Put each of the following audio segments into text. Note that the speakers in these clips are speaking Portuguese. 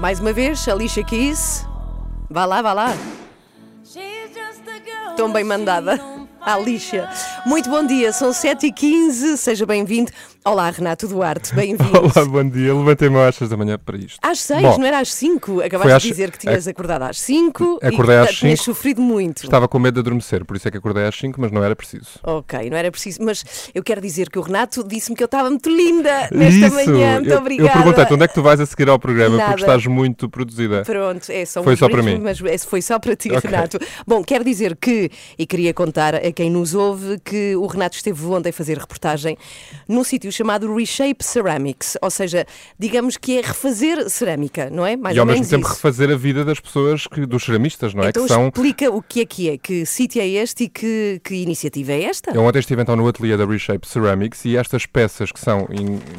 Mais uma vez, Alicia Keys. Vá lá, vá lá. Tão bem mandada. A Alicia. Muito bom dia, são 7h15, seja bem-vindo. Olá, Renato Duarte, bem-vindo. Olá, bom dia. Levantei-me às 6 da manhã para isto. Às 6, Bom, não era às 5? Foi Acabaste às- de dizer que tinhas ac- acordado às 5 Acordei e às tinhas sofrido muito. Estava com medo de adormecer, por isso é que acordei às 5, mas não era preciso. Ok, não era preciso, mas eu quero dizer que o Renato disse-me que eu estava muito linda nesta isso! manhã. Muito eu, obrigada. eu perguntei-te onde é que tu vais a seguir ao programa, Nada. porque estás muito produzida. Pronto, é só Foi uns só para mim. Mas esse foi só para ti, Ok. Renato. Bom, quero dizer que, e queria contar a quem nos ouve, que o Renato esteve ontem a fazer reportagem num sítio chamado Reshape Ceramics, ou seja, digamos que é refazer cerâmica, não é? Mais e ao mesmo tempo isso. refazer a vida das pessoas, que, dos ceramistas, não é? Então que são. explica o que é que é, que sítio é este e que, que iniciativa é esta? Eu ontem estive então no ateliê da Reshape Ceramics e estas peças que são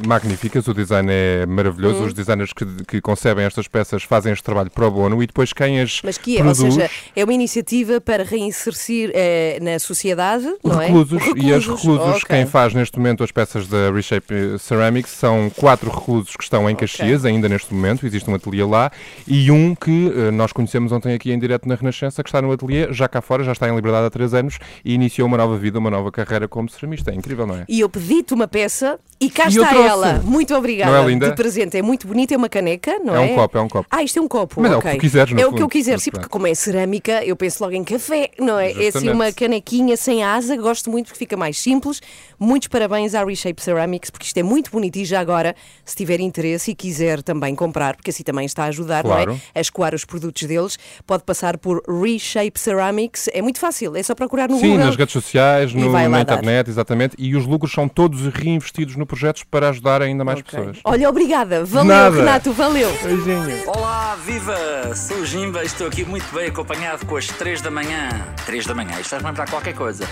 magníficas, o design é maravilhoso, Hum. os designers que, que concebem estas peças fazem este trabalho pro bono e depois quem as Mas que é, produz, ou seja, é uma iniciativa para reinserir eh, na sociedade, não é? Reclusos, e as reclusos, Ok. quem faz neste momento as peças da Reshape Ceramics são quatro reclusos que estão em Caxias, ainda neste momento, existe um ateliê lá, e um que eh, nós conhecemos ontem aqui em direto na Renascença, que está no ateliê, já cá fora, já está em liberdade há três anos, e iniciou uma nova vida, uma nova carreira como ceramista. É incrível, não é? E eu pedi-te uma peça e cá E está ela. Muito obrigada. Não é linda? De presente. É muito bonita, é uma caneca, não É é? um copo, é um copo. Ah, isto é um copo. Mas é o que tu quiseres, no É o que eu quiser, sim, porque como é cerâmica, eu penso logo em café, não é? É assim Justamente. uma canequinha sem asa, gosto muito porque fica mais simples. Muitos parabéns à Reshape Ceramics, porque isto é muito bonito e já agora, se tiver interesse e quiser também comprar, porque assim também está a ajudar, não Claro. é? A escoar os produtos deles, pode passar por Reshape Ceramics. É muito fácil, é só procurar no Sim, Google. nas redes sociais, no- na dar. internet, exatamente, e os lucros são todos reinvestidos no projetos para ajudar ainda mais Ok. pessoas. Olha, obrigada. Valeu, Nada. Renato, valeu. Beijinho. Olá, viva! Sou o Jimba estou aqui muito bem acompanhado com as 3 da manhã. 3 da manhã, isto faz-me lembrar qualquer coisa.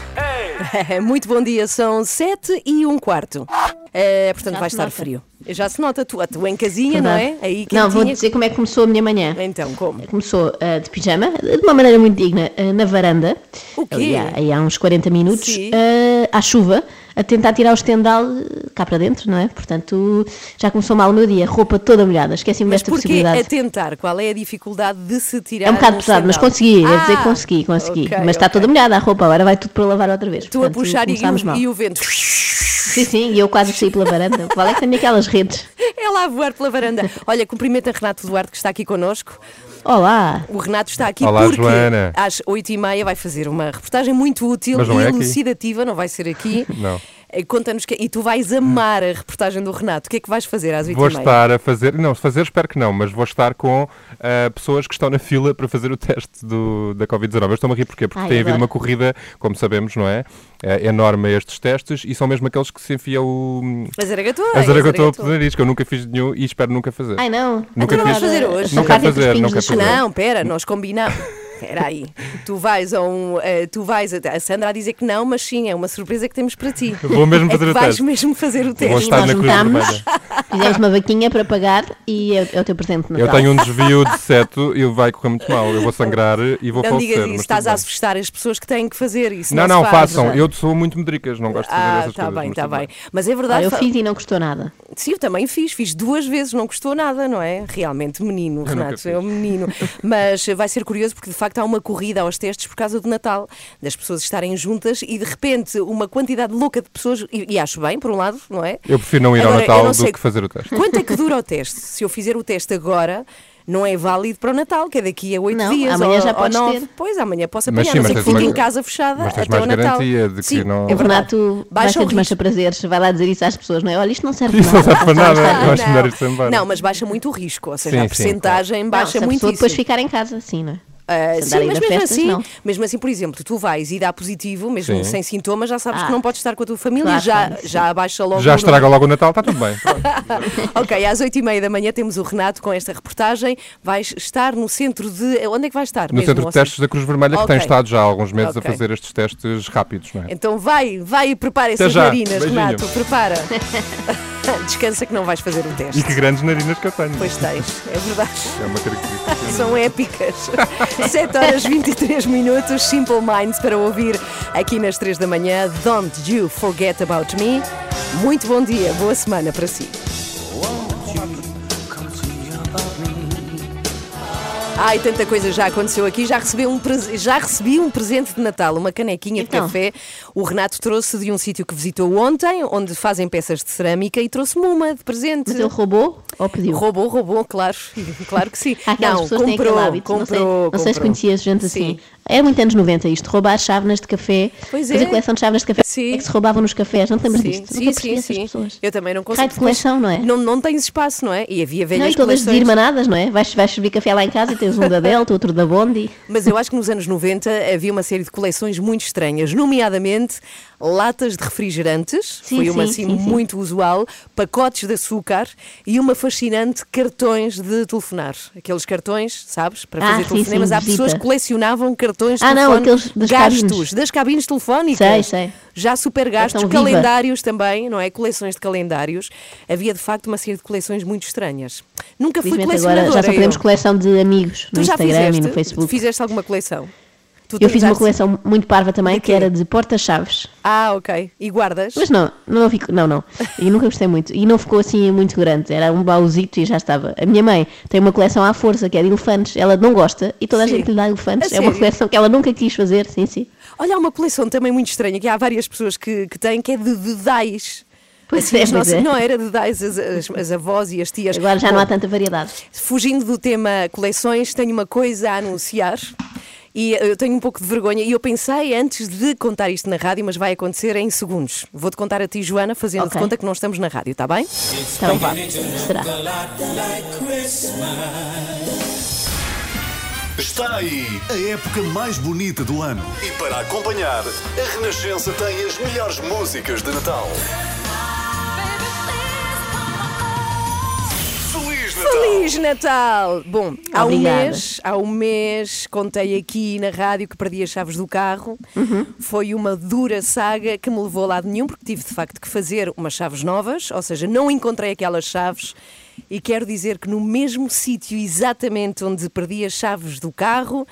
Muito bom dia, são 7 e um quarto. É, portanto, Já vai estar nota. frio. Já se nota, tu, tu em casinha, não é? Verdade. Aí Não, vou dizer como é que começou a minha manhã. Então, como? Começou ah, de pijama, de uma maneira muito digna, ah, na varanda. O quê? Ali há, aí há uns 40 minutos, à chuva, a tentar tirar o estendal ah, cá para dentro, não é? Portanto, já começou mal o meu dia, roupa toda molhada, esqueci-me desta porquê possibilidade. a tentar? Qual é a dificuldade de se tirar É um bocado pesado, mas consegui, é dizer Ah, que consegui, consegui. ok, mas está ok. toda molhada a roupa, agora vai tudo para lavar outra vez. Tu a Portanto, puxar e, o, mal. e o vento Sim, sim, e eu quase saí pela varanda. Qual é que tem aquelas redes? é lá a voar pela varanda. Olha, cumprimenta Renato Duarte que está aqui connosco. Olá! O Renato está aqui Olá, porque Joana. às 8h30 vai fazer uma reportagem muito útil e é aqui. elucidativa, não vai ser aqui. Não. Eh, Conta-nos que. E tu vais amar a reportagem do Renato. O que é que vais fazer às 8h30? Vou estar a fazer, não, fazer espero que não, mas vou estar com ah, pessoas que estão na fila para fazer o teste do, da Covid-19. Eu estou-me a rir porquê? Porque Ai, tem havido uma corrida, como sabemos, não é? É enorme a estes testes e são mesmo aqueles que se enfia o. A Zaragatua. A é Zaragatua pelo nariz, que eu nunca fiz nenhum e espero nunca fazer. Ai não! Nunca Então não fiz. vais fazer hoje? Não quero fazer, não quero fazer. Não, pera, nós combinamos. Espera aí, tu vais a um. eh, tu vais a, a Sandra a dizer que não, mas sim, é uma surpresa que temos para ti. Vou mesmo é fazer que o vais teste. mesmo fazer o Vou teste. estar nós na Vermelha. fizemos uma vaquinha para pagar e é, é o teu presente de Eu Natal. tenho um desvio de seto e vai correr muito mal. Eu vou sangrar e vou Não falecer. digas isso, estás a bem. assustar as pessoas que têm que fazer isso. Não, Não, não, faz. façam. Eu sou muito medricas, não gosto de fazer Ah, essas está coisas. bem, mas está bem. Mas é verdade. eu fa- fiz e não custou nada. Sim, eu também fiz, fiz duas vezes, não custou nada, não é? Realmente, menino, Renato, é um menino. Mas vai ser curioso porque de facto há uma corrida aos testes por causa do Natal, das pessoas estarem juntas e de repente uma quantidade louca de pessoas, e, e acho bem, por um lado, não é? Eu prefiro não ir ao Agora, eu Natal não do que fazer o teste. Quanto é que dura o teste? Se eu fizer o teste agora, não é válido para o Natal, que é daqui a oito Não, dias. amanhã ou, já ou podes nove. ter. Pois, amanhã posso Mas apanhar, sim, não mas que tens fique uma- em casa fechada mas tens até mais o Natal. garantia de que sim, não- é verdade. Renato vai Baixa ser o desmancha prazeres, vai lá dizer isso às pessoas, não é? Olha, isto não serve Isso para não serve para nada. Isto embora. Não, mas baixa muito o risco, ou seja, Sim, a sim, percentagem Não, baixa se a muito pessoa depois ficar em casa, sim, não é? Se sim, mas mesmo festas, assim, não. mesmo assim, por exemplo, tu vais e dá positivo, mesmo Sim. sem sintomas, já sabes Ah. que não podes estar com a tua família, Claro, já, sim. já abaixa logo Já estraga logo o Natal, está tudo bem. Ok, às 8h30 da manhã temos o Renato com esta reportagem. Vais estar no centro de. Onde é que vais estar? No mesmo, Centro de? Testes da Cruz Vermelha, que tem estado já há alguns meses Ok. a fazer estes testes rápidos, não é? Então vai, vai e prepara essas Beijinho. Renato, prepara. Descansa que não vais fazer o teste. E que grandes narinas que eu tenho. Pois tens, é verdade. É uma característica. São épicas. 7 horas 23 minutos, Simple Minds para ouvir aqui nas 3 da manhã. Don't you forget about me. Muito bom dia, boa semana para si. Ai, tanta coisa já aconteceu aqui. Já recebi um, prese- já recebi um presente de Natal, uma canequinha de Então? café. O Renato trouxe de um sítio que visitou ontem, onde fazem peças de cerâmica, e trouxe-me uma de presente. Mas ele roubou ou pediu? Roubou, roubou, claro, claro que sim. Aquelas não, pessoas que têm comprou, aquele hábito, não sei, comprou, não sei se comprou. conhecias gente Sim. assim. Era muito anos 90 isto, roubar chávenas de café, Pois fazer é. coleção de chávenas de café Sim. é que se roubavam nos cafés, não te lembras Sim, disto? sim, Nunca sim, sim. pessoas. Eu também não consigo. Raio de coleção, não é? Não, não tens espaço, não é? E havia Não, velhas e todas coleções. desirmanadas, não é? Vais, vais servir café lá em casa e tens um da Delta, outro da Bondi. Mas eu acho que nos anos 90 havia uma série de coleções muito estranhas, nomeadamente latas de refrigerantes, Sim, foi uma sim, assim sim, sim. muito usual, pacotes de açúcar e uma fascinante cartões de telefonar. Aqueles cartões, sabes, para Ah, fazer sim, telefonemas. sim, Há visita. pessoas que colecionavam cartões de Ah, não, telefone aqueles das gastos, cabines. das cabines telefónicas. Sei, sei. Já super gastos, Viva. calendários também, não é? Coleções de calendários. Havia de facto uma série de coleções muito estranhas. Nunca fui colecionadora. agora já só fazemos eu. coleção de amigos no Tu já Instagram fizeste? e no Facebook. Fizeste alguma coleção? Tu Eu fiz uma coleção muito parva também, De que era de porta-chaves. Ah, ok. E guardas? Mas não, não, fico, não, não. E nunca gostei muito. E não ficou assim muito grande. Era um baúzito e já estava. A minha mãe tem uma coleção à força que é de elefantes. Ela não gosta e toda a Sim. gente lhe dá elefantes. A É uma sério? coleção que ela nunca quis fazer, sim, sim. Olha, há uma coleção também muito estranha que há várias pessoas que, que têm, que é de dedais. Pois as é, pois nossas- é. Não, era dedais, as, as, as avós e as tias. Agora já não Bom, há tanta variedade. Fugindo do tema coleções, tenho uma coisa a anunciar. E eu tenho um pouco de vergonha. E eu pensei antes de contar isto na rádio, mas vai acontecer em segundos. Vou-te contar a ti, Joana, fazendo de Ok. conta que não estamos na rádio, está bem? Então vá. Será? Está aí a época mais bonita do ano. E para acompanhar, a Renascença tem as melhores músicas de Natal. Feliz Natal! Bom, há um, Obrigada. mês, há um mês contei aqui na rádio que perdi as chaves do carro. Uhum. Foi uma dura saga que me levou a lado nenhum, porque tive de facto que fazer umas chaves novas, ou seja, não encontrei aquelas chaves. E quero dizer que no mesmo sítio exatamente onde perdi as chaves do carro,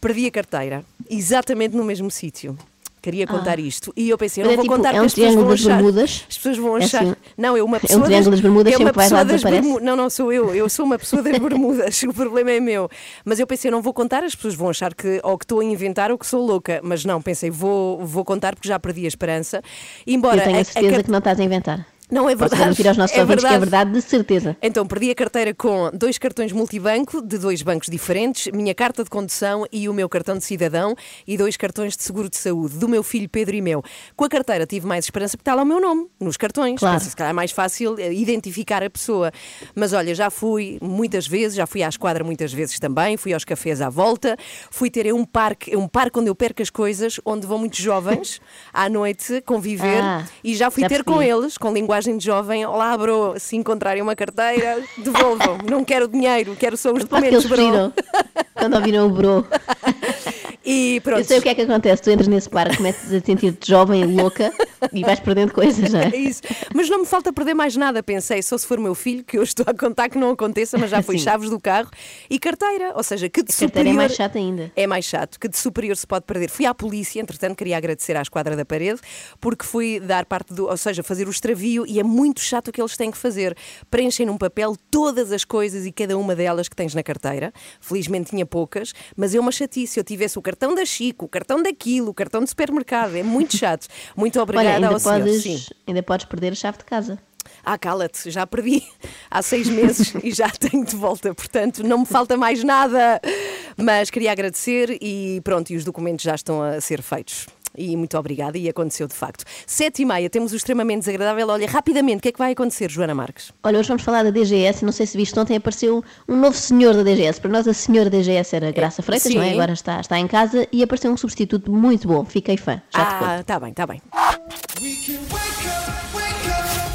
perdi a carteira. Exatamente no mesmo sítio. Queria contar isto. E eu pensei, eu não é vou tipo- contar é que um as pessoas vão das achar. Bermudas? As pessoas vão É achar. assim? Não, eu uma É um pessoa. das- triângulo das Bermudas, sempre vais lá pessoa desaparece? Bermu- Não, não sou eu. Eu sou uma pessoa das Bermudas. o problema é meu. Mas eu pensei, não vou contar, as pessoas vão achar que ou que estou a inventar ou que sou louca. Mas não, pensei, vou, vou contar porque já perdi a esperança. Embora Eu tenho a- a a certeza car- que não estás a inventar. Não é Posso verdade. garantir aos nossos é ouvintes que é verdade. verdade, de certeza. Então, perdi a carteira com dois cartões multibanco de dois bancos diferentes, minha carta de condução e o meu cartão de cidadão e dois cartões de seguro de saúde, do meu filho Pedro e meu. Com a carteira tive mais esperança porque está lá o meu nome, nos cartões. Claro. Penso, se calhar é mais fácil eh, identificar a pessoa. Mas olha, já fui muitas vezes, já fui à esquadra muitas vezes também, fui aos cafés à volta, fui ter um parque, um parque onde eu perco as coisas, onde vão muitos jovens à noite conviver Ah, e já fui já ter com percebi. eles, com linguagem de jovem, olá, bro, se encontrarem uma carteira, devolvam. Não quero dinheiro, quero só os documentos, bro. quando ouviram o bro. E pronto. Eu sei o que é que acontece. Tu entras nesse parque, começas a sentir-te jovem e louca e vais perdendo coisas, não É é? isso. Mas não me falta perder mais nada, pensei, só se for meu filho, que eu estou a contar que não aconteça, mas já fui Sim. chaves do carro e carteira, ou seja, que de A carteira superior... é mais chata ainda. É mais chato, que de superior se pode perder. Fui à polícia, entretanto, queria agradecer à esquadra da parede, porque fui dar parte do, ou seja, fazer o extravio e é muito chato o que eles têm que fazer. Preenchem num papel todas as coisas e cada uma delas que tens na carteira. Felizmente tinha poucas, mas é uma chatice. Se eu tivesse o cartão da Chico, o cartão daquilo, o cartão de supermercado, é muito chato. Muito Olha, obrigada ainda ao senhor. podes, Sim. ainda podes perder a chave de casa. Ah, cala-te, já perdi há seis meses e já tenho de volta, portanto não me falta mais nada. Mas queria agradecer e pronto, e os documentos já estão a ser feitos. E muito obrigada, e aconteceu de facto. Sete e meia, temos o extremamente desagradável. Olha, rapidamente, o que é que vai acontecer, Joana Marques? Olha, hoje vamos falar da DGS. Não sei se viste ontem, apareceu um novo senhor da DGS. Para nós, a senhora da DGS era Graça Freitas, sim. não é? Agora está, está em casa e apareceu um substituto muito bom. Fiquei fã. Já te conto. ah, tá bem, tá bem.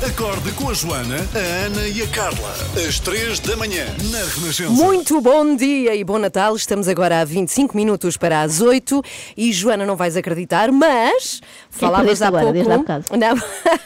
Acorde com a Joana, a Ana e a Carla. Às três da manhã, na Renascença. Muito bom dia e bom Natal. Estamos agora a 25 minutos para as 8 e Joana, não vais acreditar, mas falavas perdeste há agora, pouco. desde há bocado? Não,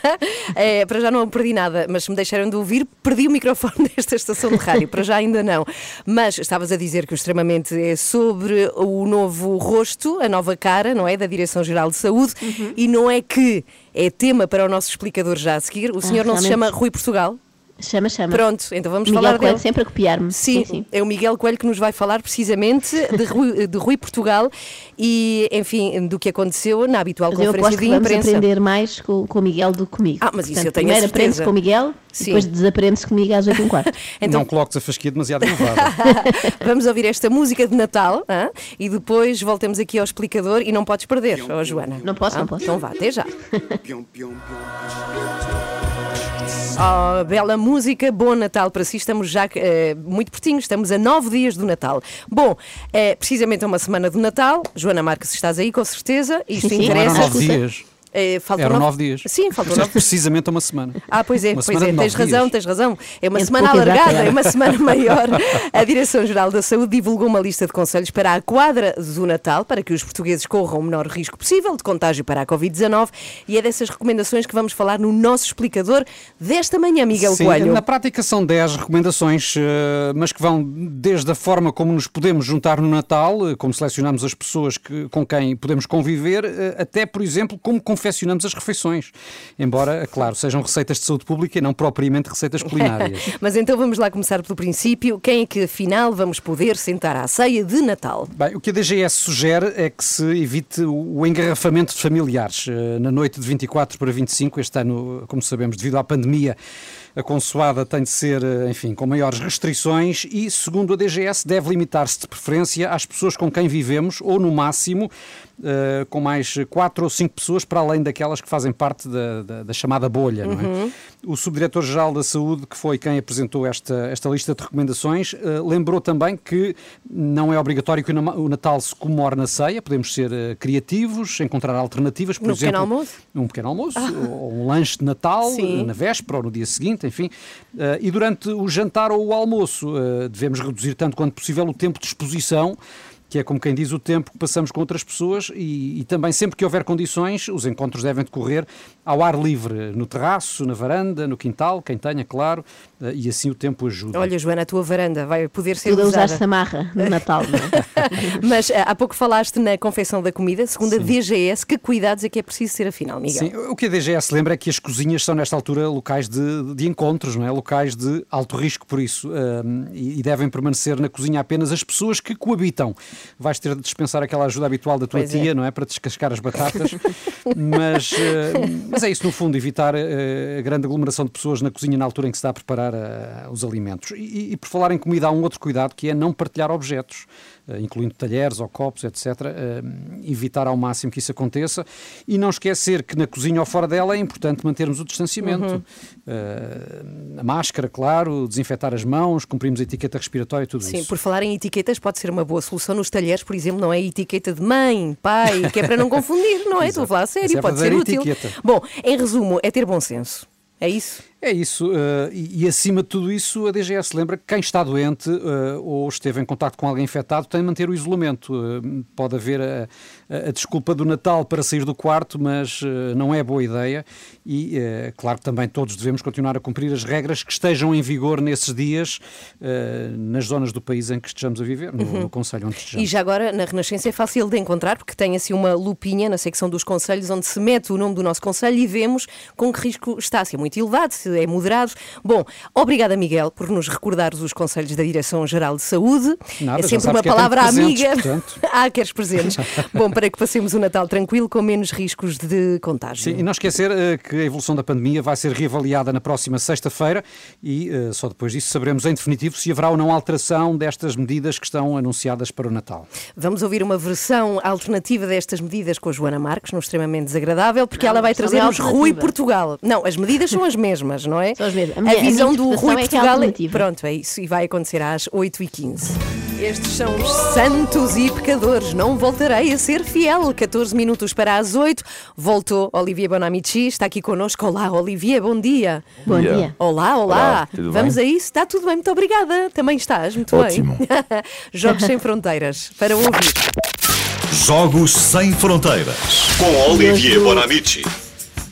é, para já não perdi nada, mas se me deixaram de ouvir, perdi o microfone desta estação de rádio. Para já ainda não. Mas estavas a dizer que o extremamente é sobre o novo rosto, a nova cara, não é? Da Direção-Geral de Saúde Uhum. e não é que é tema para o nosso explicador já a seguir. O senhor não se Ah, chama Rui Portugal? Chama, chama. Pronto, então vamos Miguel falar Coelho dele. sempre a copiar-me. Sim, sim. é o Miguel Coelho que nos vai falar precisamente de Rui, de Rui Portugal e, enfim, do que aconteceu na habitual Mas conferência de que vamos imprensa. aprender mais com, com o Miguel do que comigo. Ah, mas isso Portanto, eu tenho a primeiro aprende-se certeza. com o Miguel Sim. e depois desaprende-se comigo às 8 h quarto. Então, Não coloques a fasquia demasiado elevada. vamos ouvir esta música de Natal hã? e depois voltemos aqui ao explicador e não podes perder, ó Joana. Não posso, Hã? não posso. Então vá, até já. Oh, bela música, bom Natal para si. Estamos já eh, muito pertinho, estamos a nove dias do Natal. Bom, é precisamente uma semana do Natal. Joana Marques, estás aí com certeza. Isto Sim, sim. Interessa. nove dias. Eh, faltam Eram nove dias. Sim, faltam nove precisamente uma semana. Ah, pois é, Uma pois é, tens razão, dias. tens razão. É uma Entre semana alargada, é. uma semana maior. A Direção-Geral da Saúde divulgou uma lista de conselhos para a quadra do Natal, para que os portugueses corram o menor risco possível de contágio para a Covid-19. E é dessas recomendações que vamos falar no nosso explicador desta manhã, Miguel Sim, Coelho. na prática são 10 recomendações, eh, mas que vão desde a forma como nos podemos juntar no Natal, eh, como selecionamos as pessoas que- com quem podemos conviver, até, por exemplo, como confeccionamos as refeições. Embora, claro, sejam receitas de saúde pública e não propriamente receitas culinárias. Mas então vamos lá começar pelo princípio. Quem é que afinal vamos poder sentar à ceia de Natal? Bem, o que a DGS sugere é que se evite o engarrafamento de familiares. Eh, Na noite de 24 para 25, este ano, como sabemos, devido à pandemia, a consoada tem de ser, eh, enfim, com maiores restrições e, segundo a DGS, deve limitar-se de preferência às pessoas com quem vivemos ou, no máximo, eh, com mais quatro ou cinco pessoas, para além daquelas que fazem parte da, da- da chamada bolha. Não é? O Subdiretor-Geral da Saúde, que foi quem apresentou esta, esta lista de recomendações, eh, lembrou também que não é obrigatório que o Natal se comemore na ceia, podemos ser eh, criativos, encontrar alternativas, por No exemplo. pequeno almoço? Um pequeno almoço, ou um lanche de Natal, Sim. na véspera ou no dia seguinte, enfim. Eh, e durante o jantar ou o almoço, devemos reduzir tanto quanto possível o tempo de exposição que é como quem diz o tempo que passamos com outras pessoas e, e também sempre que houver condições, os encontros devem decorrer ao ar livre, no terraço, na varanda, no quintal, quem tenha, claro, eh, e assim o tempo ajuda. Olha, Joana, a tua varanda vai poder ser Tudo a usar usada. samarra no Natal, não é? Mas ah, há pouco falaste na confecção da comida, segundo a DGS, que cuidados é que é preciso ter afinal, Miguel? Sim, o que a DGS lembra é que as cozinhas são, nesta altura, locais de, de encontros, não é? locais de alto risco, por isso, hum, e, e devem permanecer na cozinha apenas as pessoas que coabitam. Vais ter de dispensar aquela ajuda habitual da tua Pois é. tia, não é? Para descascar as batatas. mas, hum, mas é isso, no fundo, evitar eh, a grande aglomeração de pessoas na cozinha na altura em que se está a preparar eh, os alimentos. E, e por falar em comida, há um outro cuidado que é não partilhar objetos, incluindo talheres ou copos, etc. eh, evitar ao máximo que isso aconteça e não esquecer que na cozinha ou fora dela é importante mantermos o distanciamento. Eh, a máscara, claro, desinfetar as mãos, cumprimos a etiqueta respiratória e tudo Sim, isso. por falar em etiquetas, pode ser uma boa solução nos talheres, por exemplo, não é etiqueta de mãe, pai, que é para não confundir, não é? Estou a falar a sério, Essa é pode ser útil. etiqueta. Bom, em resumo, é ter bom senso. É isso? É isso, eh, e, e acima de tudo isso, a DGS lembra que quem está doente eh, ou esteve em contato com alguém infectado tem de manter o isolamento. Eh, pode haver a, desculpa do Natal para sair do quarto, mas eh, não é boa ideia. E, eh, claro, também todos devemos continuar a cumprir as regras que estejam em vigor nesses dias, eh, nas zonas do país em que estejamos a viver, no, no Conselho onde E estejamos. já agora, na Renascença, é fácil de encontrar, porque tem assim uma lupinha na secção dos conselhos, onde se mete o nome do nosso conselho e vemos com que risco está. Se é muito elevado, se é moderado. Bom, obrigada, Miguel, por nos recordares os conselhos da Direção-Geral de Saúde. Nada, é sempre uma é palavra amiga. presentes, portanto. ah, queres presentes? Bom, para que passemos o Natal tranquilo, com menos riscos de contágio. Sim, e não esquecer eh, que a evolução da pandemia vai ser reavaliada na próxima sexta-feira e eh, só depois disso saberemos em definitivo se haverá ou não alteração destas medidas que estão anunciadas para o Natal. Vamos ouvir uma versão alternativa destas medidas com a Joana Marques, no extremamente desagradável, porque Não, ela vai a versão trazer-nos é Rui. Portugal. Não, as medidas são as mesmas, não é? São as mesmas. A A, minha- a visão minha do Rui é é Portugal. alternativa. Pronto, é isso. E vai acontecer às 8h15. Estes são os santos e pecadores. Não voltarei a ser fiel. 14 minutos para as 8. Voltou Olivier Bonamici, está aqui connosco. Olá, Olivier, bom dia. Bom dia. dia. Olá, olá. Olá, tudo Vamos bem? a isso? Está tudo bem, muito obrigada. Também estás, muito Ótimo. bem. Jogos Sem Fronteiras, para ouvir. Jogos Sem Fronteiras. Com Olivier Bonamici.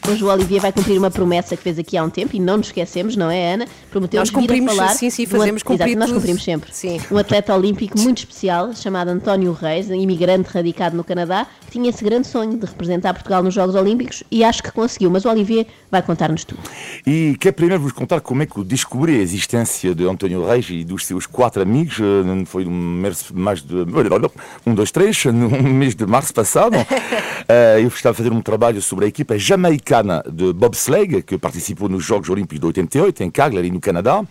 Hoje o Olivier vai cumprir uma promessa que fez aqui há um tempo e não nos esquecemos, não é, Ana? Prometeu Nós vir a cumprimos, falar. sim, sim, um fazemos cumprir Exato, nós cumprimos sempre. Sim. Um atleta olímpico muito especial, chamado António Reis, um imigrante radicado no Canadá, que tinha esse grande sonho de representar Portugal nos Jogos Olímpicos e acho que conseguiu. Mas o Olivier vai contar-nos tudo. E quero primeiro vos contar como é que eu descobri a existência de António Reis e dos seus quatro amigos. eh, Foi no mês mais de. Um, dois, três, no mês de março passado. Eu estava a fazer um trabalho sobre a equipa jamaicana de bobsleigh, que participou nos Jogos Olímpicos de 88, em Calgary, no Canadá.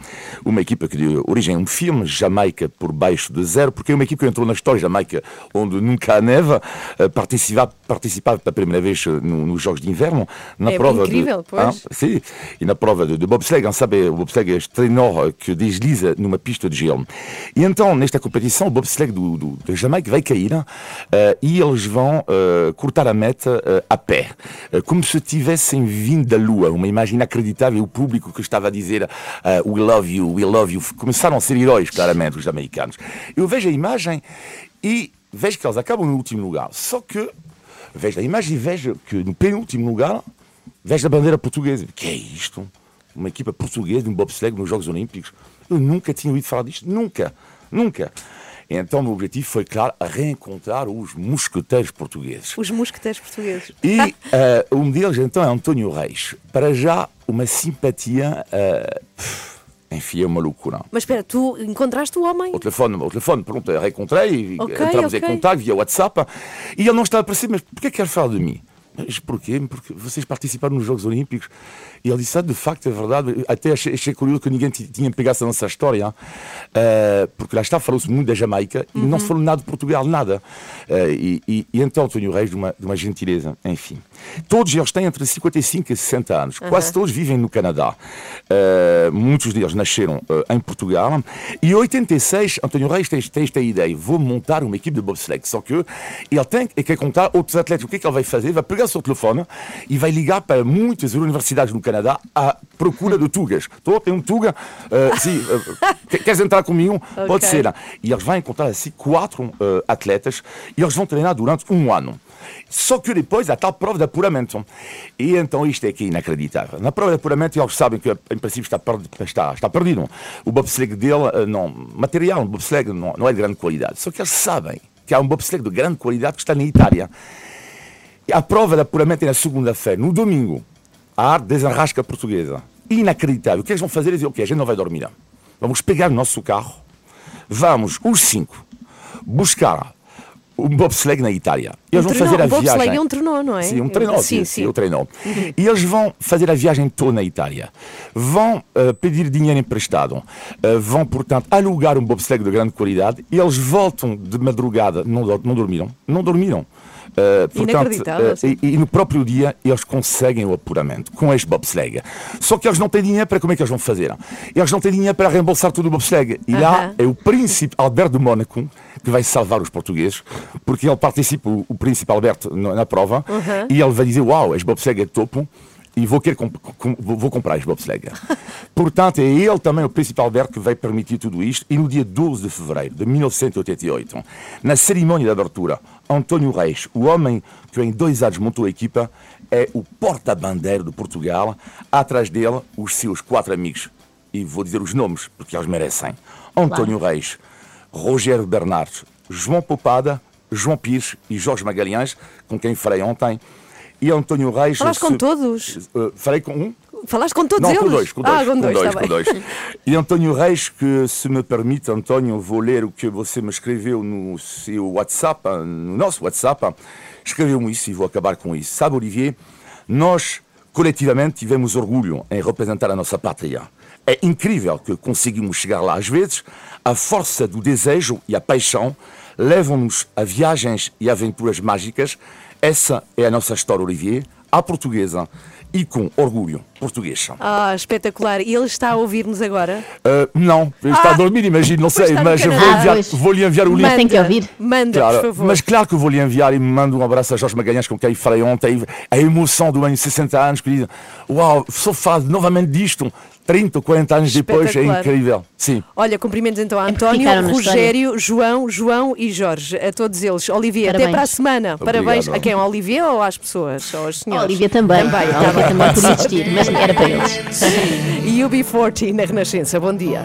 Uma equipa que deu origem a um filme, Jamaica por baixo de zero, porque é uma equipa que entrou na história Jamaica, onde nunca há neve, participava, participava pela primeira vez eh, no- nos Jogos de Inverno, na É prova incrível, de. pois. Sim, e na prova de, de bobsleigh, on sabe, o bobsleigh é este trenó que desliza numa pista de gelo. E então, nesta competição, o bobsleigh do, do, da Jamaica vai cair eh, e eles vão eh, cortar a meta eh, a pé, eh, como se tivessem vindo da Lua, uma imagem inacreditável, o público que estava a dizer eh, We love you, we love you, começaram a ser heróis, claramente, os jamaicanos. Eu vejo a imagem e vejo que eles acabam no último lugar, só que vejo a imagem e vejo que no penúltimo lugar vejo a bandeira portuguesa. Que é isto? Uma equipa portuguesa de um bobsleigh nos Jogos Olímpicos? Eu nunca tinha ouvido falar disto. Nunca. Nunca. Então o meu objetivo foi, claro, reencontrar os mosqueteiros portugueses. Os mosqueteiros portugueses. E eh, um deles, então, é António Reis. Para já, uma simpatia... pff, enfim, é uma loucura. Mas espera, tu encontraste o homem? Ao telefone, ao telefone, pronto, reencontrei, Ok, entramos ok. em contato via WhatsApp e ele não estava a aparecer, mas porquê quer falar de mim? Mas porquê? Porque vocês participaram nos Jogos Olímpicos e ele disse, ah, de facto, é verdade. Até achei, achei curioso que ninguém tinha pegado essa nossa história, eh, porque lá está, falou-se muito da Jamaica e não se falou nada de Portugal, nada. Eh, e, e, e então, António Reis, de uma, de uma gentileza, enfim. Todos eles têm entre 55 e 60 anos, quase todos vivem no Canadá. Eh, muitos deles nasceram eh, em Portugal. E em 86, António Reis tem, tem esta ideia: vou montar uma equipe de bobsleigh. Só que ele tem e quer contar outros atletas. O que é que ele vai fazer? Vai pegar o seu telefone e vai ligar para muitas universidades no Canadá à procura de tugas. Estou, tem um tuga? Sim, eh, queres entrar comigo? Pode ser. E eles vão encontrar assim quatro eh, atletas e eles vão treinar durante um ano. Só que depois há tal prova de apuramento. E então isto é que é inacreditável. Na prova de apuramento eles sabem que em princípio está, perdi- está, está perdido. O bobsleigh dele, não, material, o bobsleigh não, não é de grande qualidade. Só que eles sabem que há um bobsleigh de grande qualidade que está na Itália. A prova de apuramento é na segunda-feira. No domingo, a arte desenrasca portuguesa. Inacreditável. O que eles vão fazer é dizer, ok, a gente não vai dormir. não. Vamos pegar o nosso carro, vamos, os cinco, buscar um bobsleigh na Itália. Eles Um vão fazer a Um bobsleigh viagem. é um trenó, não é? Sim, um trenó. Sim, Sim, sim, sim. trenó. E eles vão fazer a viagem toda na Itália. Vão eh, pedir dinheiro emprestado. Eh, vão, portanto, alugar um bobsleigh de grande qualidade. E eles voltam de madrugada. Não, não dormiram. Não dormiram. Eh, portanto, sim. e, e no próprio dia eles conseguem o apuramento com este bobsleigh. Só que eles não têm dinheiro para como é que eles vão fazer? Eles não têm dinheiro para reembolsar todo o bobsleigh. E lá Aham. é o príncipe Alberto de Mónaco que vai salvar os portugueses, porque ele participa, o, o príncipe Alberto, na, prova, e ele vai dizer: Uau, este bobsleigh é topo. E vou, querer comp- com- vou comprar este bobsleigh. Portanto, é ele também, o príncipe Alberto, que vai permitir tudo isto. E no dia 12 de fevereiro de 1988, na cerimónia de abertura, António Reis, o homem que em dois anos montou a equipa, é o porta-bandeira de Portugal. Atrás dele, os seus quatro amigos. E vou dizer os nomes, porque eles merecem. António Reis, Rogério Bernardes, João Popada, João Pires e Jorge Magalhães, com quem falei ontem. E António Reis. Falaste com se- todos? Uh, falei com um? Falaste com todos não, eles? com dois, com dois. Ah, com dois, dois, tá com dois. E António Reis, que se me permite, António, vou ler o que você me escreveu no seu WhatsApp, no nosso WhatsApp. Escreveu-me isso e vou acabar com isso. Sabe, Olivier, nós coletivamente tivemos orgulho em representar a nossa pátria. É incrível que conseguimos chegar lá. Às vezes, a força do desejo e a paixão levam-nos a viagens e aventuras mágicas. Essa é a nossa história, Olivier, à portuguesa e com orgulho português. Ah, espetacular. E ele está a ouvir-nos agora? Uh, não, ele está Ah, a dormir, imagino, não sei, mas eu vou, enviar, Ah, vou lhe enviar o link. Mas tem que ouvir. Manda, Claro, por favor. mas claro que vou lhe enviar e me mando um abraço a Jorge Magalhães, com quem falei ontem. A emoção do ano de 60 anos, que diz: Uau, sou fado novamente disto. 30 ou 40 anos depois, é incrível. Sim. Olha, cumprimentos então a É António, Rogério, João, João e Jorge, a todos eles. Olivia, até Parabéns. para a semana. Obrigado. Parabéns a quem? Olivia ou às pessoas? Ou aos A senhores? Olivia também. Também, a Olivia bem. também podia existir, mas era para eles. E UB40 na Renascença. Bom dia.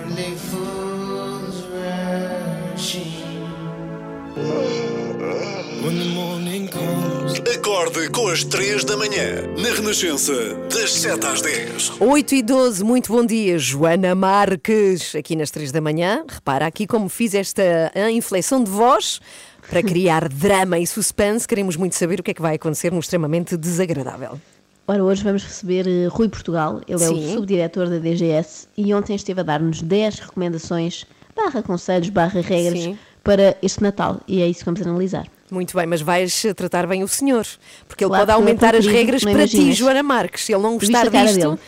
Acorde com as 3 da manhã, na Renascença, das 7 às 10. 8 e 12, muito bom dia, Joana Marques, aqui nas 3 da manhã. Repara aqui como fiz esta inflexão de voz para criar drama e suspense. Queremos muito saber o que é que vai acontecer no extremamente desagradável. Ora, hoje vamos receber eh, Rui Portugal, ele é Sim. o subdiretor da DGS e ontem esteve a dar-nos 10 recomendações, barra conselhos, barra regras Sim. para este Natal e é isso que vamos analisar. Muito bem, mas vais tratar bem o senhor, porque ele Claro pode é aumentar as querido, regras para ti, imaginas. Joana Marques. Se ele não gostar disto,